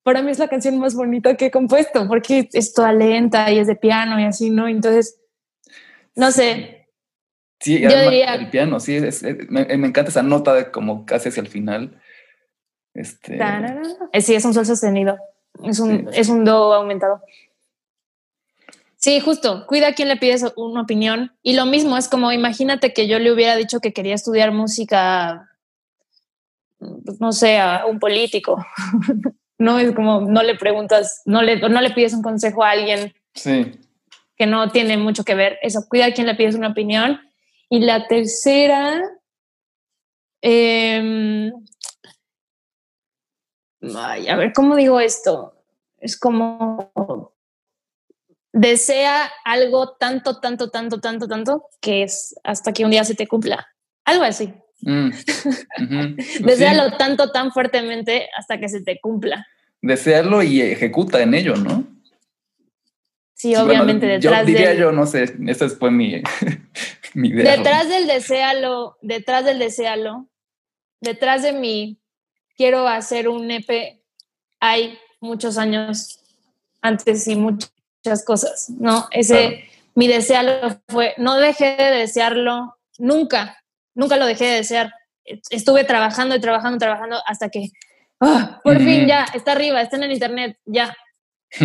para mí es la canción más bonita que he compuesto, porque es toda lenta y es de piano y así, ¿no? Entonces, no sé. Sí, yo diría, el piano, sí, me, encanta esa nota de como casi hacia el final. Este... Eh, sí, es un sol sostenido, es un, es un do aumentado. Sí, justo, cuida a quien le pides una opinión. Y lo mismo es como, imagínate que yo le hubiera dicho que quería estudiar música, pues, no sé, a un político. (laughs) no es como, no le preguntas, no le, no le pides un consejo a alguien que no tiene mucho que ver. Eso, cuida a quien le pides una opinión. Y la tercera, em, a ver, ¿cómo digo esto? Es como desea algo tanto, tanto, tanto, tanto, tanto, que es hasta que un día se te cumpla. Algo así. Mm. (laughs) Desealo tanto, tan fuertemente hasta que se te cumpla. Desearlo y ejecuta en ello, ¿no? Sí, obviamente detrás yo diría yo, no sé, esa fue mi, (laughs) mi idea. Detrás del desealo, detrás del desealo, detrás de mi quiero hacer un EP, hay muchos años antes y muchos cosas, ¿no? Ese, mi deseo fue, no dejé de desearlo nunca, nunca lo dejé de desear. Estuve trabajando y trabajando, trabajando hasta que, ah, por fin ya, está arriba, está en el internet, ya.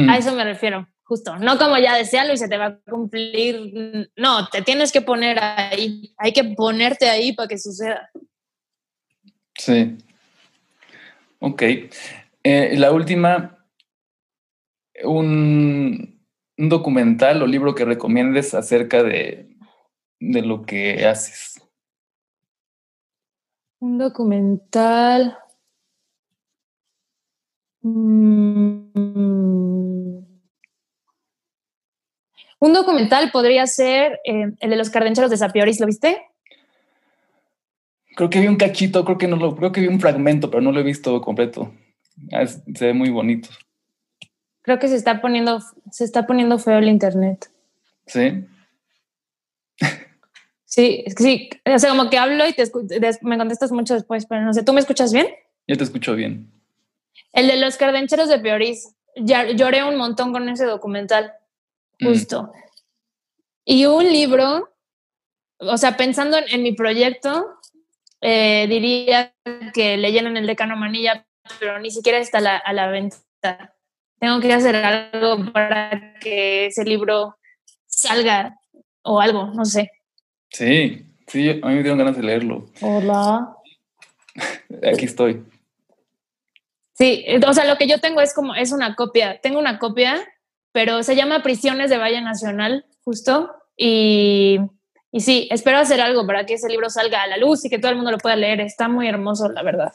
A eso me refiero, justo. No como ya desearlo y se te va a cumplir. No, te tienes que poner ahí. Hay que ponerte ahí para que suceda. Sí. Ok. Eh, la última, un, un documental o libro que recomiendes acerca de, lo que haces. Un documental. Mm. Un documental podría ser eh, el de los cardencheros de Sapioris, ¿lo viste? Creo que vi un cachito, creo que no lo, creo que vi un fragmento, pero no lo he visto completo. Ah, se ve muy bonito. Creo que se está poniendo, se está poniendo feo el internet. Sí. Sí, es que sí, o sea, como que hablo y te me contestas mucho después, pero no sé, ¿tú me escuchas bien? Yo te escucho bien. El de los cardencheros de Peoris, ya, lloré un montón con ese documental, mm. justo. Y un libro, o sea, pensando en, mi proyecto, eh, diría que leyeron el Decano Manilla, pero ni siquiera está a la venta tengo que hacer algo para que ese libro salga o algo, no sé. Sí, sí, a mí me dieron ganas de leerlo. Hola. (laughs) Aquí estoy. Sí, o sea, lo que yo tengo es como, es una copia. Tengo una copia, pero se llama Prisiones de Valle Nacional, justo. Y, y sí, espero hacer algo para que ese libro salga a la luz y que todo el mundo lo pueda leer. Está muy hermoso, la verdad.